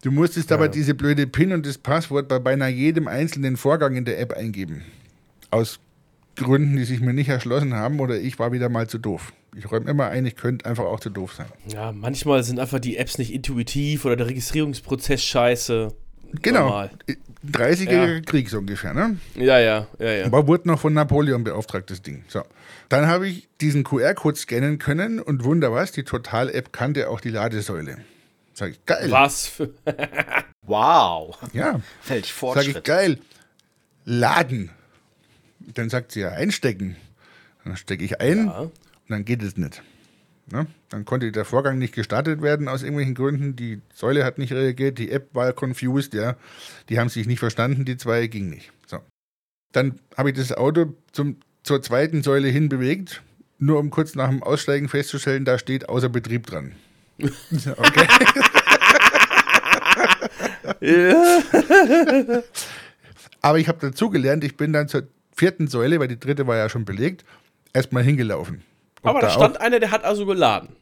Du musstest aber diese blöde PIN und das Passwort bei beinahe jedem einzelnen Vorgang in der App eingeben. Aus Gründen, die sich mir nicht erschlossen haben oder ich war wieder mal zu doof. Ich räume immer ein, ich könnte einfach auch zu doof sein. Ja, manchmal sind einfach die Apps nicht intuitiv oder der Registrierungsprozess scheiße. Genau. Normal. 30-jähriger Ja. Krieg so ungefähr, ne? Ja, ja, ja, ja. Aber wurde noch von Napoleon beauftragt, das Ding. So. Dann habe ich diesen QR-Code scannen können und wunder was, die Total-App kannte auch die Ladesäule. Sag ich, geil. Was für. [LAUGHS] Wow. Ja. Welch Sag ich, Fortschritt. geil. Laden. Dann sagt sie ja, einstecken. Dann stecke ich ein Ja. und dann geht es nicht. Ne? Dann konnte der Vorgang nicht gestartet werden aus irgendwelchen Gründen. Die Säule hat nicht reagiert, die App war confused, ja. Die haben sich nicht verstanden, die zwei ging nicht. So. Dann habe ich das Auto zum, zur zweiten Säule hin bewegt, nur um kurz nach dem Aussteigen festzustellen, da steht außer Betrieb dran. Okay. ja. [LAUGHS] Aber ich habe dazugelernt, ich bin dann zur vierten Säule, weil die dritte war ja schon belegt, erstmal hingelaufen. Ob Aber da stand einer, der hat also geladen.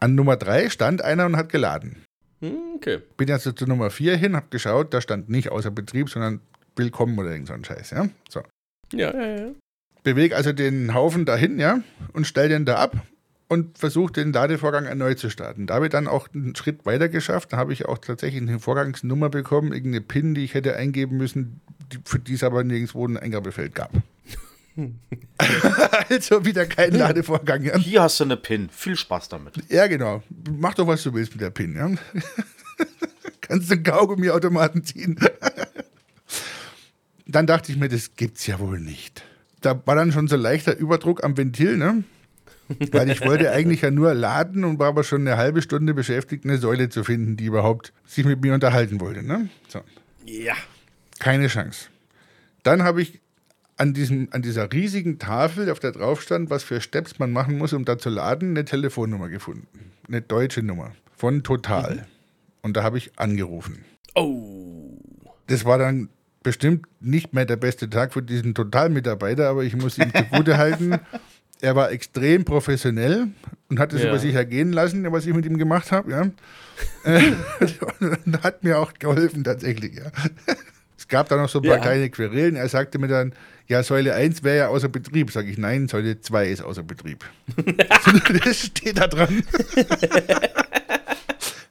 an Nummer drei stand einer und hat geladen. Hm, okay. Bin jetzt zu Nummer vier hin, habe geschaut, da stand nicht außer Betrieb, sondern willkommen oder irgend so ein Scheiß, ja. So. Ja, ja, ja. Beweg also den Haufen dahin, ja, und stell den da ab und versuche den Ladevorgang erneut zu starten. Da habe ich dann auch einen Schritt weiter geschafft. Da habe ich auch tatsächlich eine Vorgangsnummer bekommen, irgendeine PIN, die ich hätte eingeben müssen, die, für die es aber nirgendwo ein Eingabefeld gab. [LAUGHS] also wieder kein Ladevorgang. Ja. Hier hast du eine PIN. Viel Spaß damit. ja, genau. Mach doch, was du willst mit der PIN. Ja. [LAUGHS] Kannst du einen Kaugummiautomaten ziehen. [LAUGHS] dann dachte ich mir, das gibt's ja wohl nicht. Da war dann schon so leichter Überdruck am Ventil, ne? Weil ich wollte eigentlich ja nur laden und war aber schon eine halbe Stunde beschäftigt, eine Säule zu finden, die überhaupt sich mit mir unterhalten wollte. Ne? So. Ja. Keine Chance. Dann habe ich an, diesem, an dieser riesigen Tafel, auf der drauf stand, was für Steps man machen muss, um da zu laden, eine Telefonnummer gefunden. Eine deutsche Nummer von Total. Und da habe ich angerufen. Oh. Das war dann bestimmt nicht mehr der beste Tag für diesen Total-Mitarbeiter, aber ich muss ihm [LAUGHS] zugute halten. Er war extrem professionell und hat es Ja. über sich ergehen lassen, was ich mit ihm gemacht habe. Ja. Und [LAUGHS] [LAUGHS] hat mir auch geholfen tatsächlich. Ja. Es gab da noch so ein paar Ja. kleine Querelen. Er sagte mir dann, ja, Säule 1 wäre ja außer Betrieb. Sag ich, nein, Säule 2 ist außer Betrieb. [LAUGHS] das steht da dran.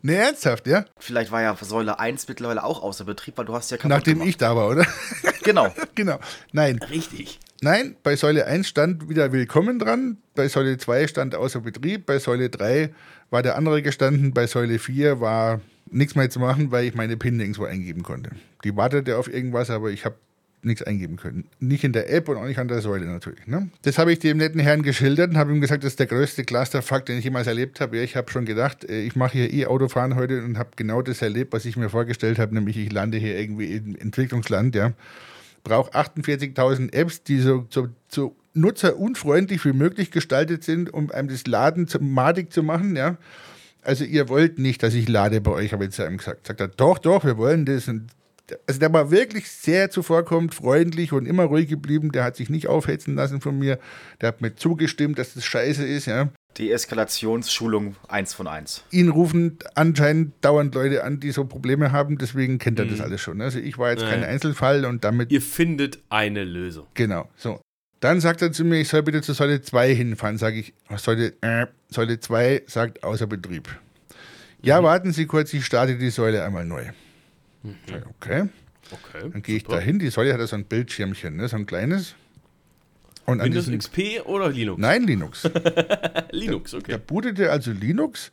ne, ernsthaft, ja? Vielleicht war ja Säule 1 mittlerweile auch außer Betrieb, weil du hast ja kaputt Nachdem gemacht. ich da war, oder? Genau. genau. Nein, Richtig. Nein, bei Säule 1 stand wieder Willkommen dran, bei Säule 2 stand außer Betrieb, bei Säule 3 war der andere gestanden, bei Säule 4 war nichts mehr zu machen, weil ich meine PIN nirgendwo eingeben konnte. Die wartete auf irgendwas, aber ich habe nichts eingeben können. Nicht in der App und auch nicht an der Säule natürlich. Ne? Das habe ich dem netten Herrn geschildert und habe ihm gesagt, das ist der größte Clusterfuck, den ich jemals erlebt habe. Ja, ich habe schon gedacht, äh, ich mache hier eh Autofahren heute und habe genau das erlebt, was ich mir vorgestellt habe, nämlich ich lande hier irgendwie im Entwicklungsland, ja. Brauche 48.000 Apps, die so, so, so nutzerunfreundlich wie möglich gestaltet sind, um einem das Laden zum madig zu machen, ja. Also ihr wollt nicht, dass ich lade bei euch, habe ich zu ihm gesagt. Sagt er, doch, doch, wir wollen das. Und also der war wirklich sehr zuvorkommend, freundlich und immer ruhig geblieben. Der hat sich nicht aufhetzen lassen von mir. Der hat mir zugestimmt, dass das scheiße ist, ja. Die Eskalationsschulung 1 von 1. Ihn rufen anscheinend dauernd Leute an, die so Probleme haben, deswegen kennt er das alles schon. Also ich war jetzt kein Ja. Einzelfall und damit Ihr findet eine Lösung. Genau, so. Dann sagt er zu mir, ich soll bitte zur Säule 2 hinfahren. Sage ich, was Säule, äh, Säule 2 sagt außer Betrieb. Ja, warten Sie kurz, ich starte die Säule einmal neu. Ich, Okay, Okay. dann gehe ich da hin. Die Säule hat ja so ein Bildschirmchen, ne? so ein kleines. Und Windows diesem, XP oder Linux? Nein, Linux. [LAUGHS] Linux, okay. bootete also Linux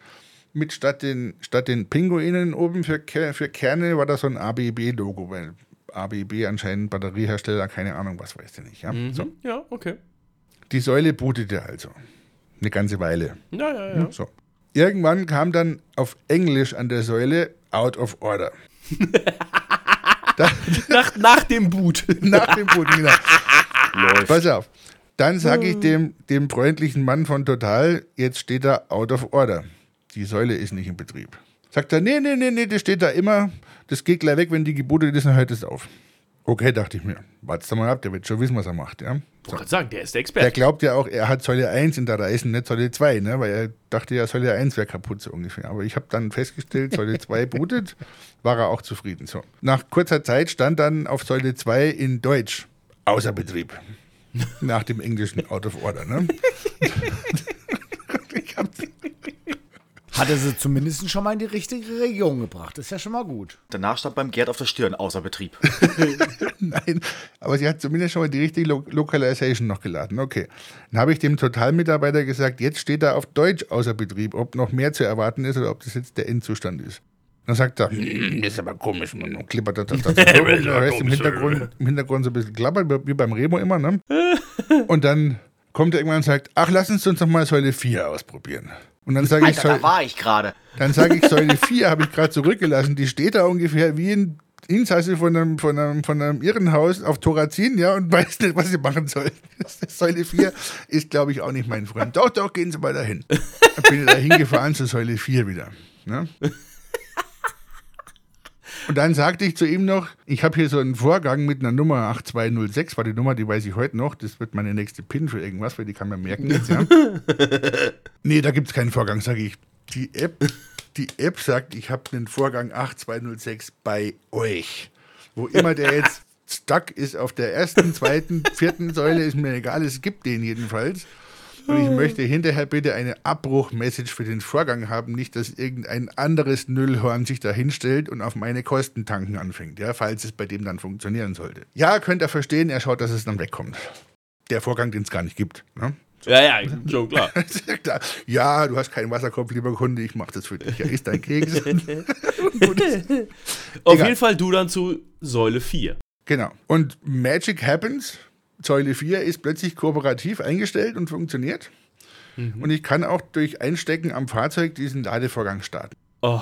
mit statt den, statt den Pinguinen oben für, für Kerne war da so ein ABB-Logo, weil ABB anscheinend Batteriehersteller, keine Ahnung, was weiß ich nicht. Ja? So. Mhm. Ja, okay. Die Säule bootete also. Eine ganze Weile. Ja, ja, ja. So. Irgendwann kam dann auf Englisch an der Säule out of order. [LAUGHS] Nach, nach dem Boot. [LAUGHS] Nach dem Booten, genau. Pass auf. Dann sage ich dem, dem freundlichen Mann von Total, jetzt steht da out of order. Die Säule ist nicht in Betrieb. Sagt er, nee, nee, nee, nee, das steht da immer. Das geht gleich weg, wenn die gebootet ist, dann hört es auf. Okay, dachte ich mir. Wart's mal ab, der wird schon wissen, was er macht. Ja? Ich wollte gerade sagen, der ist der Er Experte. glaubt ja auch, er hat Säule 1 in der Reisen, nicht Säule 2, ne? weil er dachte ja, Säule 1 wäre kaputt so ungefähr. Aber ich habe dann festgestellt, Säule 2 [LAUGHS] bootet, war er auch zufrieden. So. Nach kurzer Zeit stand dann auf Säule 2 in Deutsch, außer Betrieb. [LAUGHS] Nach dem englischen Out of Order. Ne? [LAUGHS] ich hab, Hat er sie zumindest schon mal in die richtige Region gebracht. Das ist ja schon mal gut. Danach stand beim Gerd auf der Stirn, außer Betrieb. [LAUGHS] nein, aber sie hat zumindest schon mal die richtige Lo Localization noch geladen. Okay. Dann habe ich dem Totalmitarbeiter gesagt, jetzt steht da auf Deutsch außer Betrieb, ob noch mehr zu erwarten ist oder ob das jetzt der Endzustand ist. Dann sagt er, "Hm, das ist aber komisch, man [LAUGHS] und klippert das, das, das, das [LAUGHS] hörst im Hintergrund, im Hintergrund so ein bisschen klappern, wie beim Remo immer, ne? [LAUGHS] Und dann kommt er irgendwann und sagt, ach, lass uns uns noch mal Säule 4 ausprobieren. Und dann sage ich, Säule, da war ich gerade. dann sage ich, Säule 4 habe ich gerade zurückgelassen. Die steht da ungefähr wie ein Insasse von einem, von einem, von einem Irrenhaus auf Thorazin, ja, und weiß nicht, was sie machen soll. Säule 4 ist, glaube ich, auch nicht mein Freund. Doch, doch, gehen Sie mal dahin. Dann bin ich da hingefahren zur Säule 4 wieder. Ne? Und dann sagte ich zu ihm noch, ich habe hier so einen Vorgang mit einer Nummer 8206, war die Nummer, die weiß ich heute noch, das wird meine nächste PIN für irgendwas, weil die kann man merken jetzt, ja. [LAUGHS] nee, da gibt es keinen Vorgang, sage ich. Die App, die App sagt, ich habe einen Vorgang 8206 bei euch. Wo immer der [LAUGHS] jetzt stuck ist auf der ersten, zweiten, vierten Säule, ist mir egal, es gibt den jedenfalls. Und ich möchte hinterher bitte eine Abbruchmessage für den Vorgang haben, nicht, dass irgendein anderes Nüllhorn sich da hinstellt und auf meine Kosten tanken anfängt, ja, falls es bei dem dann funktionieren sollte. Ja, könnt ihr verstehen, er schaut, dass es dann wegkommt. Der Vorgang, den es gar nicht gibt. Ne? Ja, ja, schon klar. [LAUGHS] Er, ja, du hast keinen Wasserkopf, lieber Kunde, ich mach das für dich. Ja, ist dein Keks. [LAUGHS] [LAUGHS] Auf jeden Fall du dann zu Säule 4. genau. Und Magic Happens, Säule 4 ist plötzlich kooperativ eingestellt und funktioniert. Und ich kann auch durch Einstecken am Fahrzeug diesen Ladevorgang starten. Oh.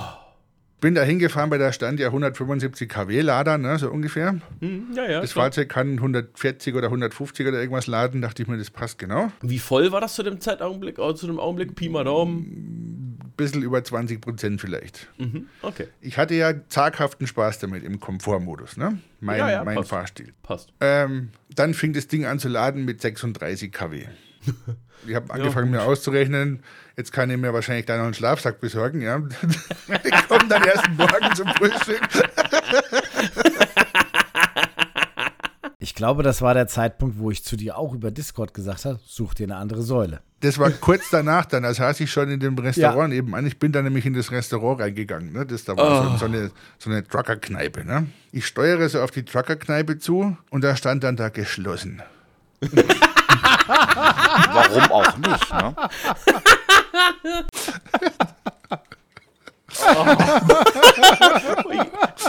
Bin da hingefahren, bei der stand ja 175 kW Lader, ne, so ungefähr. Hm, ja, ja. Das klar. Fahrzeug kann 140 oder 150 oder irgendwas laden, dachte ich mir, das passt genau. Wie voll war das zu dem Zeitaugenblick, äh, zu dem Augenblick? Pi mal Daumen. Bisschen über 20 Prozent vielleicht. Mhm. Okay, Ich hatte ja zaghaften Spaß damit im Komfortmodus, ne? Mein, ja, mein passt. Fahrstil. passt. Ähm, dann fing das Ding an zu laden mit 36 kW. Ich habe angefangen, mir auszurechnen, jetzt kann ich mir wahrscheinlich da noch einen Schlafsack besorgen, ja. [LAUGHS] ich komme dann erst morgen zum Frühstück. [LAUGHS] Ich glaube, das war der Zeitpunkt, wo ich zu dir auch über Discord gesagt habe, such dir eine andere Säule. Das war kurz danach dann, als saß ich schon in dem Restaurant nebenan. Ich bin dann nämlich in das Restaurant reingegangen. Ne? Das da war so, so eine, so eine Trucker-Kneipe. Ne? Ich steuere so auf die Trucker-Kneipe zu und da stand dann da geschlossen. [LAUGHS] Warum auch nicht, ne? [LAUGHS]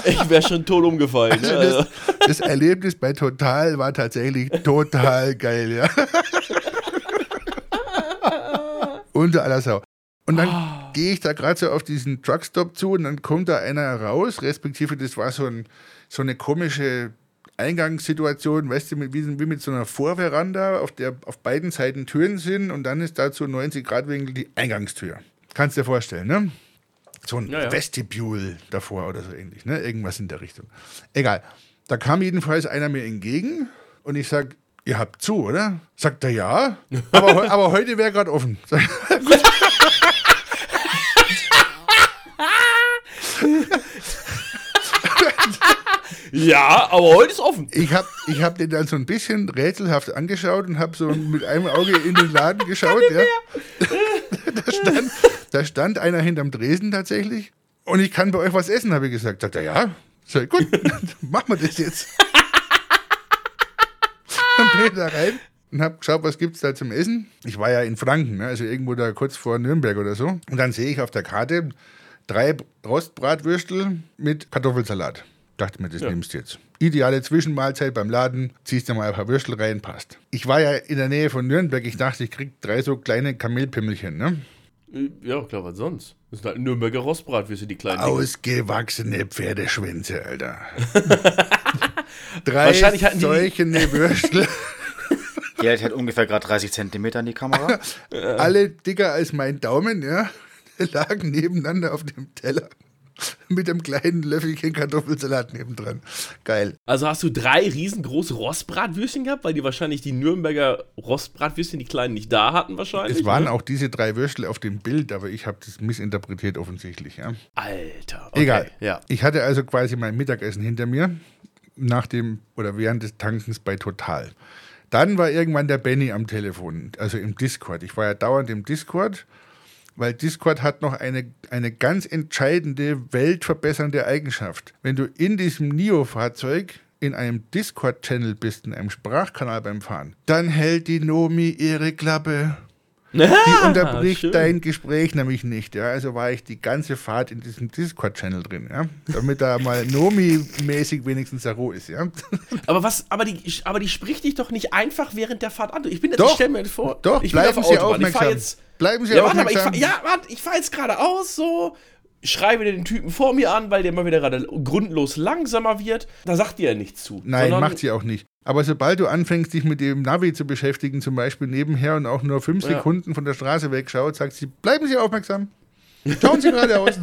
Ich wäre schon tot umgefallen. Ne? Also, das Erlebnis bei Total war tatsächlich total geil, ja. Unter aller Sau. Und dann gehe ich da gerade so auf diesen Truckstop zu und dann kommt da einer raus, respektive das war so, ein, so eine komische Eingangssituation, weißt du, wie, wie mit so einer Vorveranda, auf der auf beiden Seiten Türen sind und dann ist dazu 90 Grad Winkel die Eingangstür. Kannst dir vorstellen, ne? So ein Ja, ja. Vestibül davor oder so ähnlich, ne? Irgendwas in der Richtung. Egal. Da kam jedenfalls einer mir entgegen und ich sag, ihr habt zu, oder? Sagt er ja, aber, aber heute wäre gerade offen. [LAUGHS] [LAUGHS] Ja, aber heute ist offen. Ich habe ich hab den dann so ein bisschen rätselhaft angeschaut und habe so mit einem Auge in den Laden geschaut. Ja. [LAUGHS] da, stand, da stand einer hinterm Tresen tatsächlich. Und ich kann bei euch was essen, habe ich gesagt. Sagt er, ja. Ich, gut, [LAUGHS] machen wir das jetzt. [LAUGHS] Dann bin ich da rein und habe geschaut, was gibt's da zum Essen. Ich war ja in Franken, ne, also irgendwo da kurz vor Nürnberg oder so. Und dann sehe ich auf der Karte drei Rostbratwürstel mit Kartoffelsalat. Dachte mir, das nimmst du jetzt. Ideale Zwischenmahlzeit beim Laden, ziehst dir mal ein paar Würstel rein, passt. Ich war ja in der Nähe von Nürnberg, ich dachte, ich krieg drei so kleine Kamelpimmelchen, ne? Ja, klar, was sonst? Das sind halt Nürnberger Rostbratwürste, die kleinen. Ausgewachsene Pferdeschwänze, Alter. [LAUGHS] drei Wahrscheinlich hatten die- solche Würstel, Die hält halt ungefähr gerade 30 Zentimeter in die Kamera. alle dicker als mein Daumen, ja, lagen nebeneinander auf dem Teller. Mit einem kleinen Löffelchen Kartoffelsalat nebendran. Geil. Also hast du drei riesengroße Rostbratwürstchen gehabt, weil die wahrscheinlich die Nürnberger Rostbratwürstchen, die kleinen, nicht da hatten wahrscheinlich. Es waren ne? auch diese drei Würstel auf dem Bild, aber ich habe das missinterpretiert offensichtlich. Ja. Alter. Okay, Egal. Ja. Ich hatte also quasi mein Mittagessen hinter mir, nach dem oder während des Tankens bei Total. Dann war irgendwann der Benny am Telefon, also im Discord. Ich war ja dauernd im Discord, weil Discord hat noch eine, eine ganz entscheidende, weltverbessernde Eigenschaft. Wenn du in diesem NIO-Fahrzeug in einem Discord-Channel bist, in einem Sprachkanal beim Fahren, dann hält die Nomi ihre Klappe. [LAUGHS] Die unterbricht schön. dein Gespräch nämlich nicht. Ja? Also war ich die ganze Fahrt in diesem Discord-Channel drin, ja? damit da mal Nomi-mäßig wenigstens der Ruhe ist. Ja? [LAUGHS] Aber was, aber die, aber die spricht dich doch nicht einfach während der Fahrt an. Ich bin jetzt, Doch, ich stell mir vor. Doch, ich bin bleiben auf Sie der Autobahn. Ich fahr aufmerksam. jetzt, Bleiben Sie ja, warte, ich aufmerksam. fahr, ja, warte, ich fahre jetzt geradeaus so, schreibe den Typen vor mir an, weil der mal wieder gerade grundlos langsamer wird. Da sagt die ja nichts zu. Nein, macht sie auch nicht. Aber sobald du anfängst, dich mit dem Navi zu beschäftigen, zum Beispiel nebenher und auch nur fünf Ja. Sekunden von der Straße wegschaut, sagt sie, bleiben Sie aufmerksam. Schauen Sie geradeaus.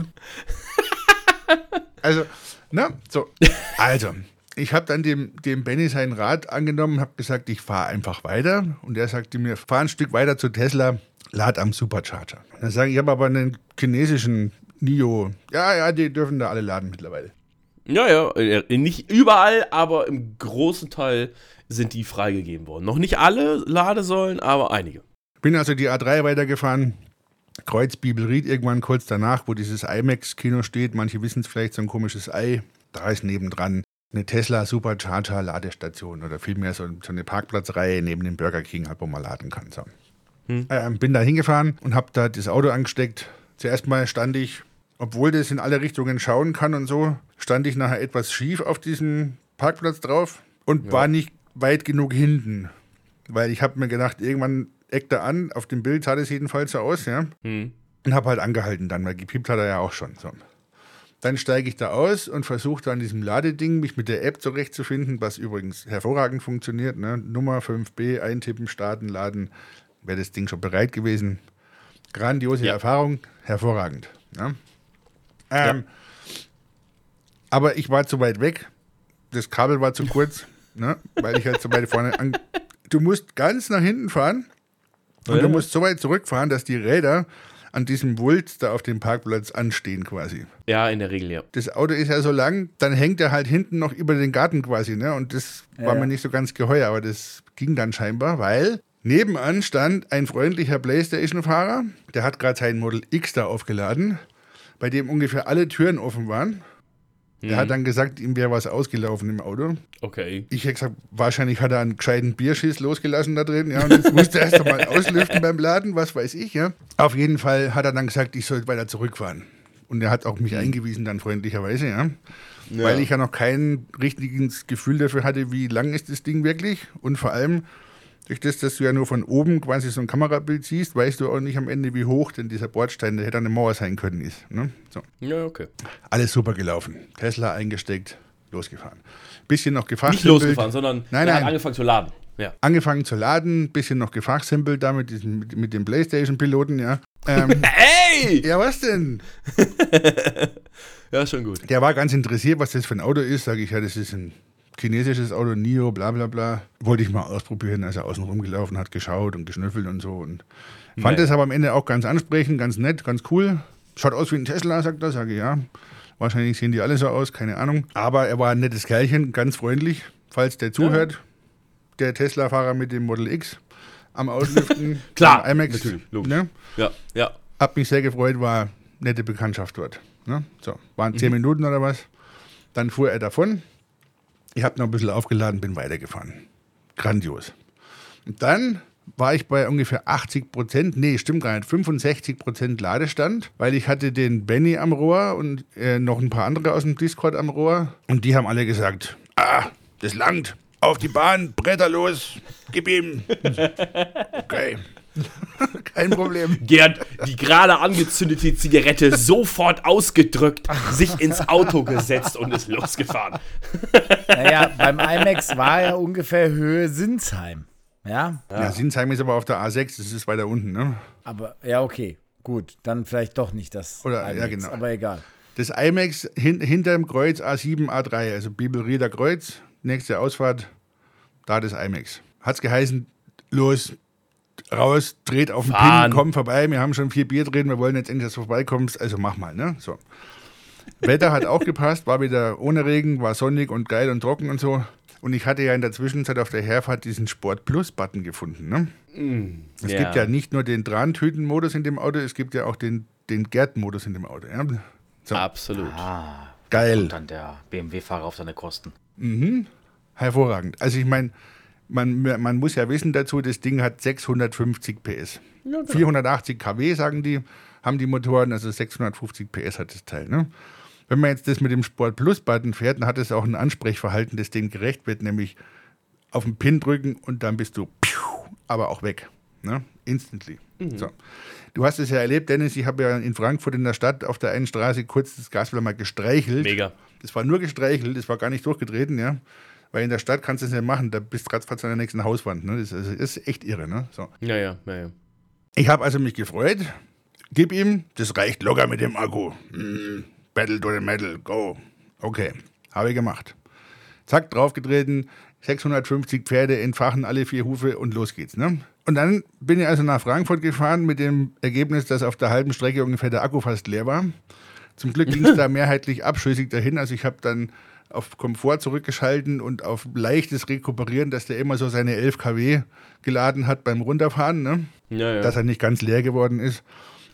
[LAUGHS] also, ne? So. Also, ich habe dann dem, dem Benny seinen Rat angenommen, habe gesagt, ich fahre einfach weiter. Und er sagte mir, fahr ein Stück weiter zu Tesla, lad am Supercharger. Dann sage ich, ich habe aber einen chinesischen NIO. Ja, ja, die dürfen da alle laden mittlerweile. Ja, ja, äh, nicht überall, aber im großen Teil sind die freigegeben worden. Noch nicht alle Ladesäulen, aber einige. Bin also die A3 weitergefahren. Kreuz Bibelried irgendwann kurz danach, wo dieses IMAX-Kino steht. Manche wissen es vielleicht, so ein komisches Ei. Da ist nebendran eine Tesla Supercharger Ladestation oder vielmehr so, so eine Parkplatzreihe neben dem Burger King, halt, wo man laden kann. So. Ähm, bin da hingefahren und habe da das Auto angesteckt. Zuerst mal stand ich, obwohl das in alle Richtungen schauen kann und so, stand ich nachher etwas schief auf diesem Parkplatz drauf und war nicht weit genug hinten. Weil ich habe mir gedacht, irgendwann eckt er an, auf dem Bild sah das jedenfalls so aus, ja. Hm. Und habe halt angehalten dann, weil gepiept hat er ja auch schon. So. Dann steige ich da aus und versuche an diesem Ladeding mich mit der App zurechtzufinden, was übrigens hervorragend funktioniert. Ne? Nummer 5b, eintippen, starten, laden, wäre das Ding schon bereit gewesen. Grandiose Ja. Erfahrung, hervorragend. Ja? Ähm, Aber ich war zu weit weg, das Kabel war zu kurz, [LAUGHS] ne? weil ich halt so weit vorne an. Du musst ganz nach hinten fahren und Ja. du musst so weit zurückfahren, dass die Räder an diesem Wulst da auf dem Parkplatz anstehen quasi. Ja, in der Regel, ja. Das Auto ist ja so lang, dann hängt er halt hinten noch über den Garten quasi, ne? Und das war Ja. mir nicht so ganz geheuer, aber das ging dann scheinbar, weil nebenan stand ein freundlicher Playstation-Fahrer, der hat gerade sein Model X da aufgeladen, bei dem ungefähr alle Türen offen waren. Er hat dann gesagt, ihm wäre was ausgelaufen im Auto. Okay. Ich hätte gesagt, wahrscheinlich hat er einen gescheiten Bierschiss losgelassen da drin. Ja, und jetzt musste er erst einmal [LAUGHS] auslüften beim Laden, was weiß ich. Ja. Auf jeden Fall hat er dann gesagt, ich soll weiter zurückfahren. Und er hat auch mich eingewiesen dann freundlicherweise, ja. Weil ich ja noch kein richtiges Gefühl dafür hatte, wie lang ist das Ding wirklich. Und vor allem, durch das, dass du ja nur von oben quasi so ein Kamerabild siehst, weißt du auch nicht am Ende, wie hoch denn dieser Bordstein, der hätte eine Mauer sein können, ist. Ne? So. Ja, okay. Alles super gelaufen. Tesla eingesteckt, losgefahren. Bisschen noch gefragt. Nicht losgefahren, sondern Nein, nein. angefangen zu laden. Ja. Angefangen zu laden, bisschen noch gefachsimpelt da mit, diesem, mit, mit dem Playstation-Piloten, ja. Ähm, [LAUGHS] Ey! ja, was denn? [LAUGHS] Ja, schon gut. Der war ganz interessiert, was das für ein Auto ist. Sage ich, ja, das ist ein chinesisches Auto, NIO, bla bla bla. Wollte ich mal ausprobieren, als er außen rumgelaufen hat, geschaut und geschnüffelt und so. Und fand das aber am Ende auch ganz ansprechend, ganz nett, ganz cool. Schaut aus wie ein Tesla, sagt er. Sage ich, ja. Wahrscheinlich sehen die alle so aus, keine Ahnung. Aber er war ein nettes Kerlchen, ganz freundlich, falls der zuhört. Der Tesla-Fahrer mit dem Model X am Auslüften. [LAUGHS] Klar, am IMAX, natürlich, logisch. Ne? Ja, ja. Hab mich sehr gefreut, war nette Bekanntschaft dort. Ne? So, waren zehn Minuten oder was. Dann fuhr er davon. Ich habe noch ein bisschen aufgeladen, bin weitergefahren. Grandios. Und dann war ich bei ungefähr 80 Prozent, nee, stimmt gar nicht, 65 Prozent Ladestand, weil ich hatte den Benny am Rohr und äh, noch ein paar andere aus dem Discord am Rohr. Und die haben alle gesagt, ah, das langt, auf die Bahn, Bretter los, gib ihm. [LAUGHS] Okay, [LAUGHS] kein Problem. Gerd, die gerade angezündete Zigarette sofort ausgedrückt, sich ins Auto gesetzt und ist losgefahren. Naja, beim IMAX war er ungefähr Höhe Sinsheim. Ja, Ja, Sinsheim ist aber auf der A6, das ist weiter unten. Ne? aber ja, okay. Gut, dann vielleicht doch nicht das Oder- ja, genau. aber egal. Das IMAX hin, hinterm Kreuz A7, A3, also Bibelrieder Kreuz, nächste Ausfahrt, da das IMAX. Hat's geheißen, los, raus, dreht auf den Fahren. Pin, komm vorbei, wir haben schon vier Bier drin, wir wollen jetzt endlich, dass du vorbeikommst, also mach mal, ne? So. Wetter hat auch gepasst, war wieder ohne Regen, war sonnig und geil und trocken und so. Und ich hatte ja in der Zwischenzeit auf der Herfahrt diesen Sport Plus-Button gefunden, ne? Es Ja. gibt ja nicht nur den Drahntüten-Modus in dem Auto, es gibt ja auch den, den Gerd-Modus in dem Auto. Ja? So, Absolut. Ah, geil. und dann der BMW-Fahrer auf seine Kosten. Hervorragend. Also ich meine, man, man muss ja wissen dazu, das Ding hat 650 PS. 480 kW, sagen die, haben die Motoren, also 650 PS hat das Teil. Ne? Wenn man jetzt das mit dem Sport Plus Button fährt, dann hat es auch ein Ansprechverhalten, das dem gerecht wird, nämlich auf den Pin drücken und dann bist du aber auch weg. Ne? Instantly. So. Du hast es ja erlebt, Dennis, ich habe ja in Frankfurt in der Stadt auf der einen Straße kurz das Gaspedal mal gestreichelt. Mega. Das war nur gestreichelt, das war gar nicht durchgetreten, ja. Weil in der Stadt kannst du das nicht machen, da bist du ratzfatz an der nächsten Hauswand. Ne? Das, ist, das ist echt irre. Ne? So. Ja, ja, ja, ja. Ich habe also mich gefreut. Gib ihm, das reicht locker mit dem Akku. Mm, Battle to the Metal, go. Okay, habe ich gemacht. Zack, draufgetreten, 650 Pferde entfachen alle vier Hufe und los geht's. Ne? Und dann bin ich also nach Frankfurt gefahren mit dem Ergebnis, dass auf der halben Strecke ungefähr der Akku fast leer war. Zum Glück ging es [LAUGHS] da mehrheitlich abschüssig dahin. Also ich habe dann auf Komfort zurückgeschalten und auf leichtes Rekuperieren, dass der immer so seine 11 kW geladen hat beim Runterfahren, ne? ja, ja. dass er nicht ganz leer geworden ist.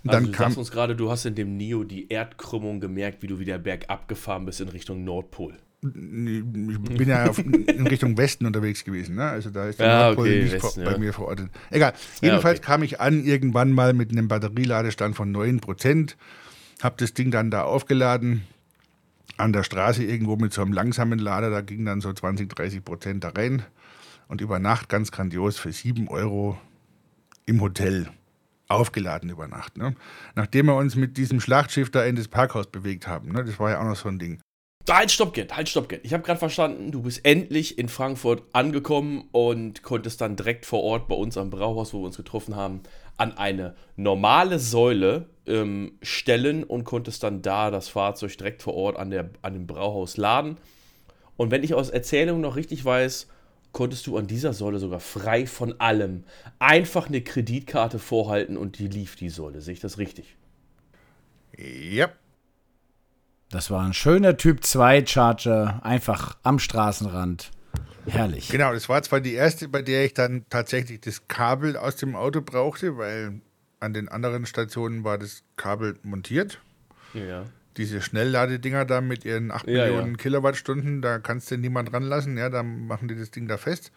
Und also dann du kam, sagst uns gerade, du hast in dem Neo die Erdkrümmung gemerkt, wie du wieder bergab gefahren bist in Richtung Nordpol. ich bin ja auf, in Richtung Westen unterwegs gewesen, ne? also da ist der Ja, Nordpol okay, nicht Westen, vor, bei ja. mir verortet. Egal, jedenfalls okay. kam ich an irgendwann mal mit einem Batterieladestand von 9%, habe das Ding dann da aufgeladen, an der Straße irgendwo mit so einem langsamen Lader, da ging dann so 20, 30 Prozent da rein und über Nacht ganz grandios für 7 Euro im Hotel aufgeladen über Nacht. Ne? Nachdem wir uns mit diesem Schlachtschiff da in das Parkhaus bewegt haben. Ne? Das war ja auch noch so ein Ding. Halt, stopp, Gerd, halt, stopp, Gerd. Ich habe gerade verstanden, du bist endlich in Frankfurt angekommen und konntest dann direkt vor Ort bei uns am Brauhaus, wo wir uns getroffen haben, an eine normale Säule ähm, stellen und konntest dann da das Fahrzeug direkt vor Ort an, der, an dem Brauhaus laden. Und wenn ich aus Erzählung noch richtig weiß, konntest du an dieser Säule sogar frei von allem einfach eine Kreditkarte vorhalten und die lief die Säule. Sehe ich das richtig? Ja. Das war ein schöner Typ 2 Charger, einfach am Straßenrand. Herrlich. Genau, das war zwar die erste, bei der ich dann tatsächlich das Kabel aus dem Auto brauchte, weil an den anderen Stationen war das Kabel montiert. Ja. Diese Schnellladedinger da mit ihren 8 Ja, Millionen ja. Kilowattstunden, da kannst du niemand ranlassen, ja, da machen die das Ding da fest.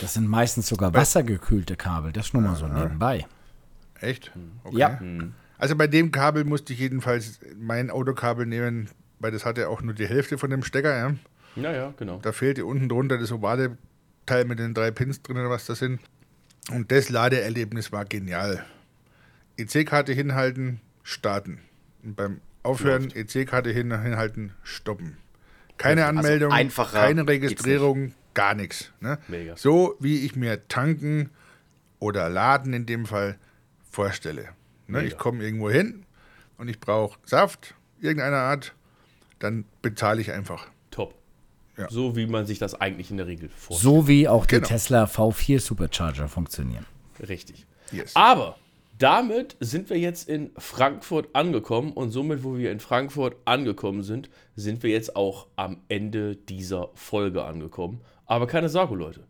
Das sind meistens sogar wassergekühlte Kabel. Das nur mal so nebenbei. Echt? Okay. Ja. Also bei dem Kabel musste ich jedenfalls mein Autokabel nehmen, weil das hatte auch nur die Hälfte von dem Stecker. Ja. Ja, ja, genau. Da fehlte unten drunter das ovale Teil mit den drei Pins drin oder was das sind. Und das Ladeerlebnis war genial. EC-Karte hinhalten, starten. Und beim Aufhören EC-Karte hin, hinhalten, stoppen. Keine Also Anmeldung, keine Registrierung, gar nichts. Ne? Mega. So wie ich mir tanken oder laden in dem Fall vorstelle. Ne? Ich komme irgendwo hin und ich brauche Saft irgendeiner Art, dann bezahle ich einfach. Top. Ja. So wie man sich das eigentlich in der Regel vorstellt. So wie auch die Genau. Tesla V4 Supercharger funktionieren. Richtig. Yes. Aber damit sind wir jetzt in Frankfurt angekommen und somit, wo wir in Frankfurt angekommen sind, sind wir jetzt auch am Ende dieser Folge angekommen. Aber keine Sorge, Leute.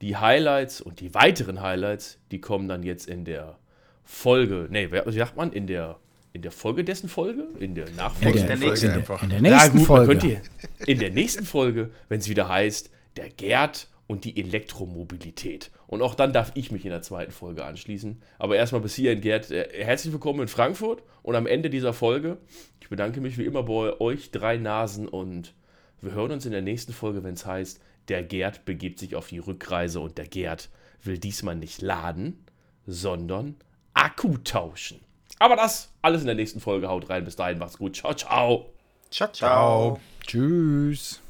Die Highlights und die weiteren Highlights, die kommen dann jetzt in der Folge. Nee, wie sagt man? In der, in der Folge dessen Folge? In der In Nachfolge? der nächsten in der, einfach. in der nächsten man Folge. könnt ihr in der nächsten Folge, wenn es wieder heißt, der Gerd und die Elektromobilität. Und auch dann darf ich mich in der zweiten Folge anschließen. Aber erstmal bis hierhin, Gerd, äh, herzlich willkommen in Frankfurt und am Ende dieser Folge. Ich bedanke mich wie immer bei euch drei Nasen und wir hören uns in der nächsten Folge, wenn es heißt, der Gerd begibt sich auf die Rückreise und der Gerd will diesmal nicht laden, sondern Akku tauschen. Aber das alles in der nächsten Folge. Haut rein. Bis dahin, macht's gut. Ciao, ciao. Ciao, ciao. Ciao. Tschüss.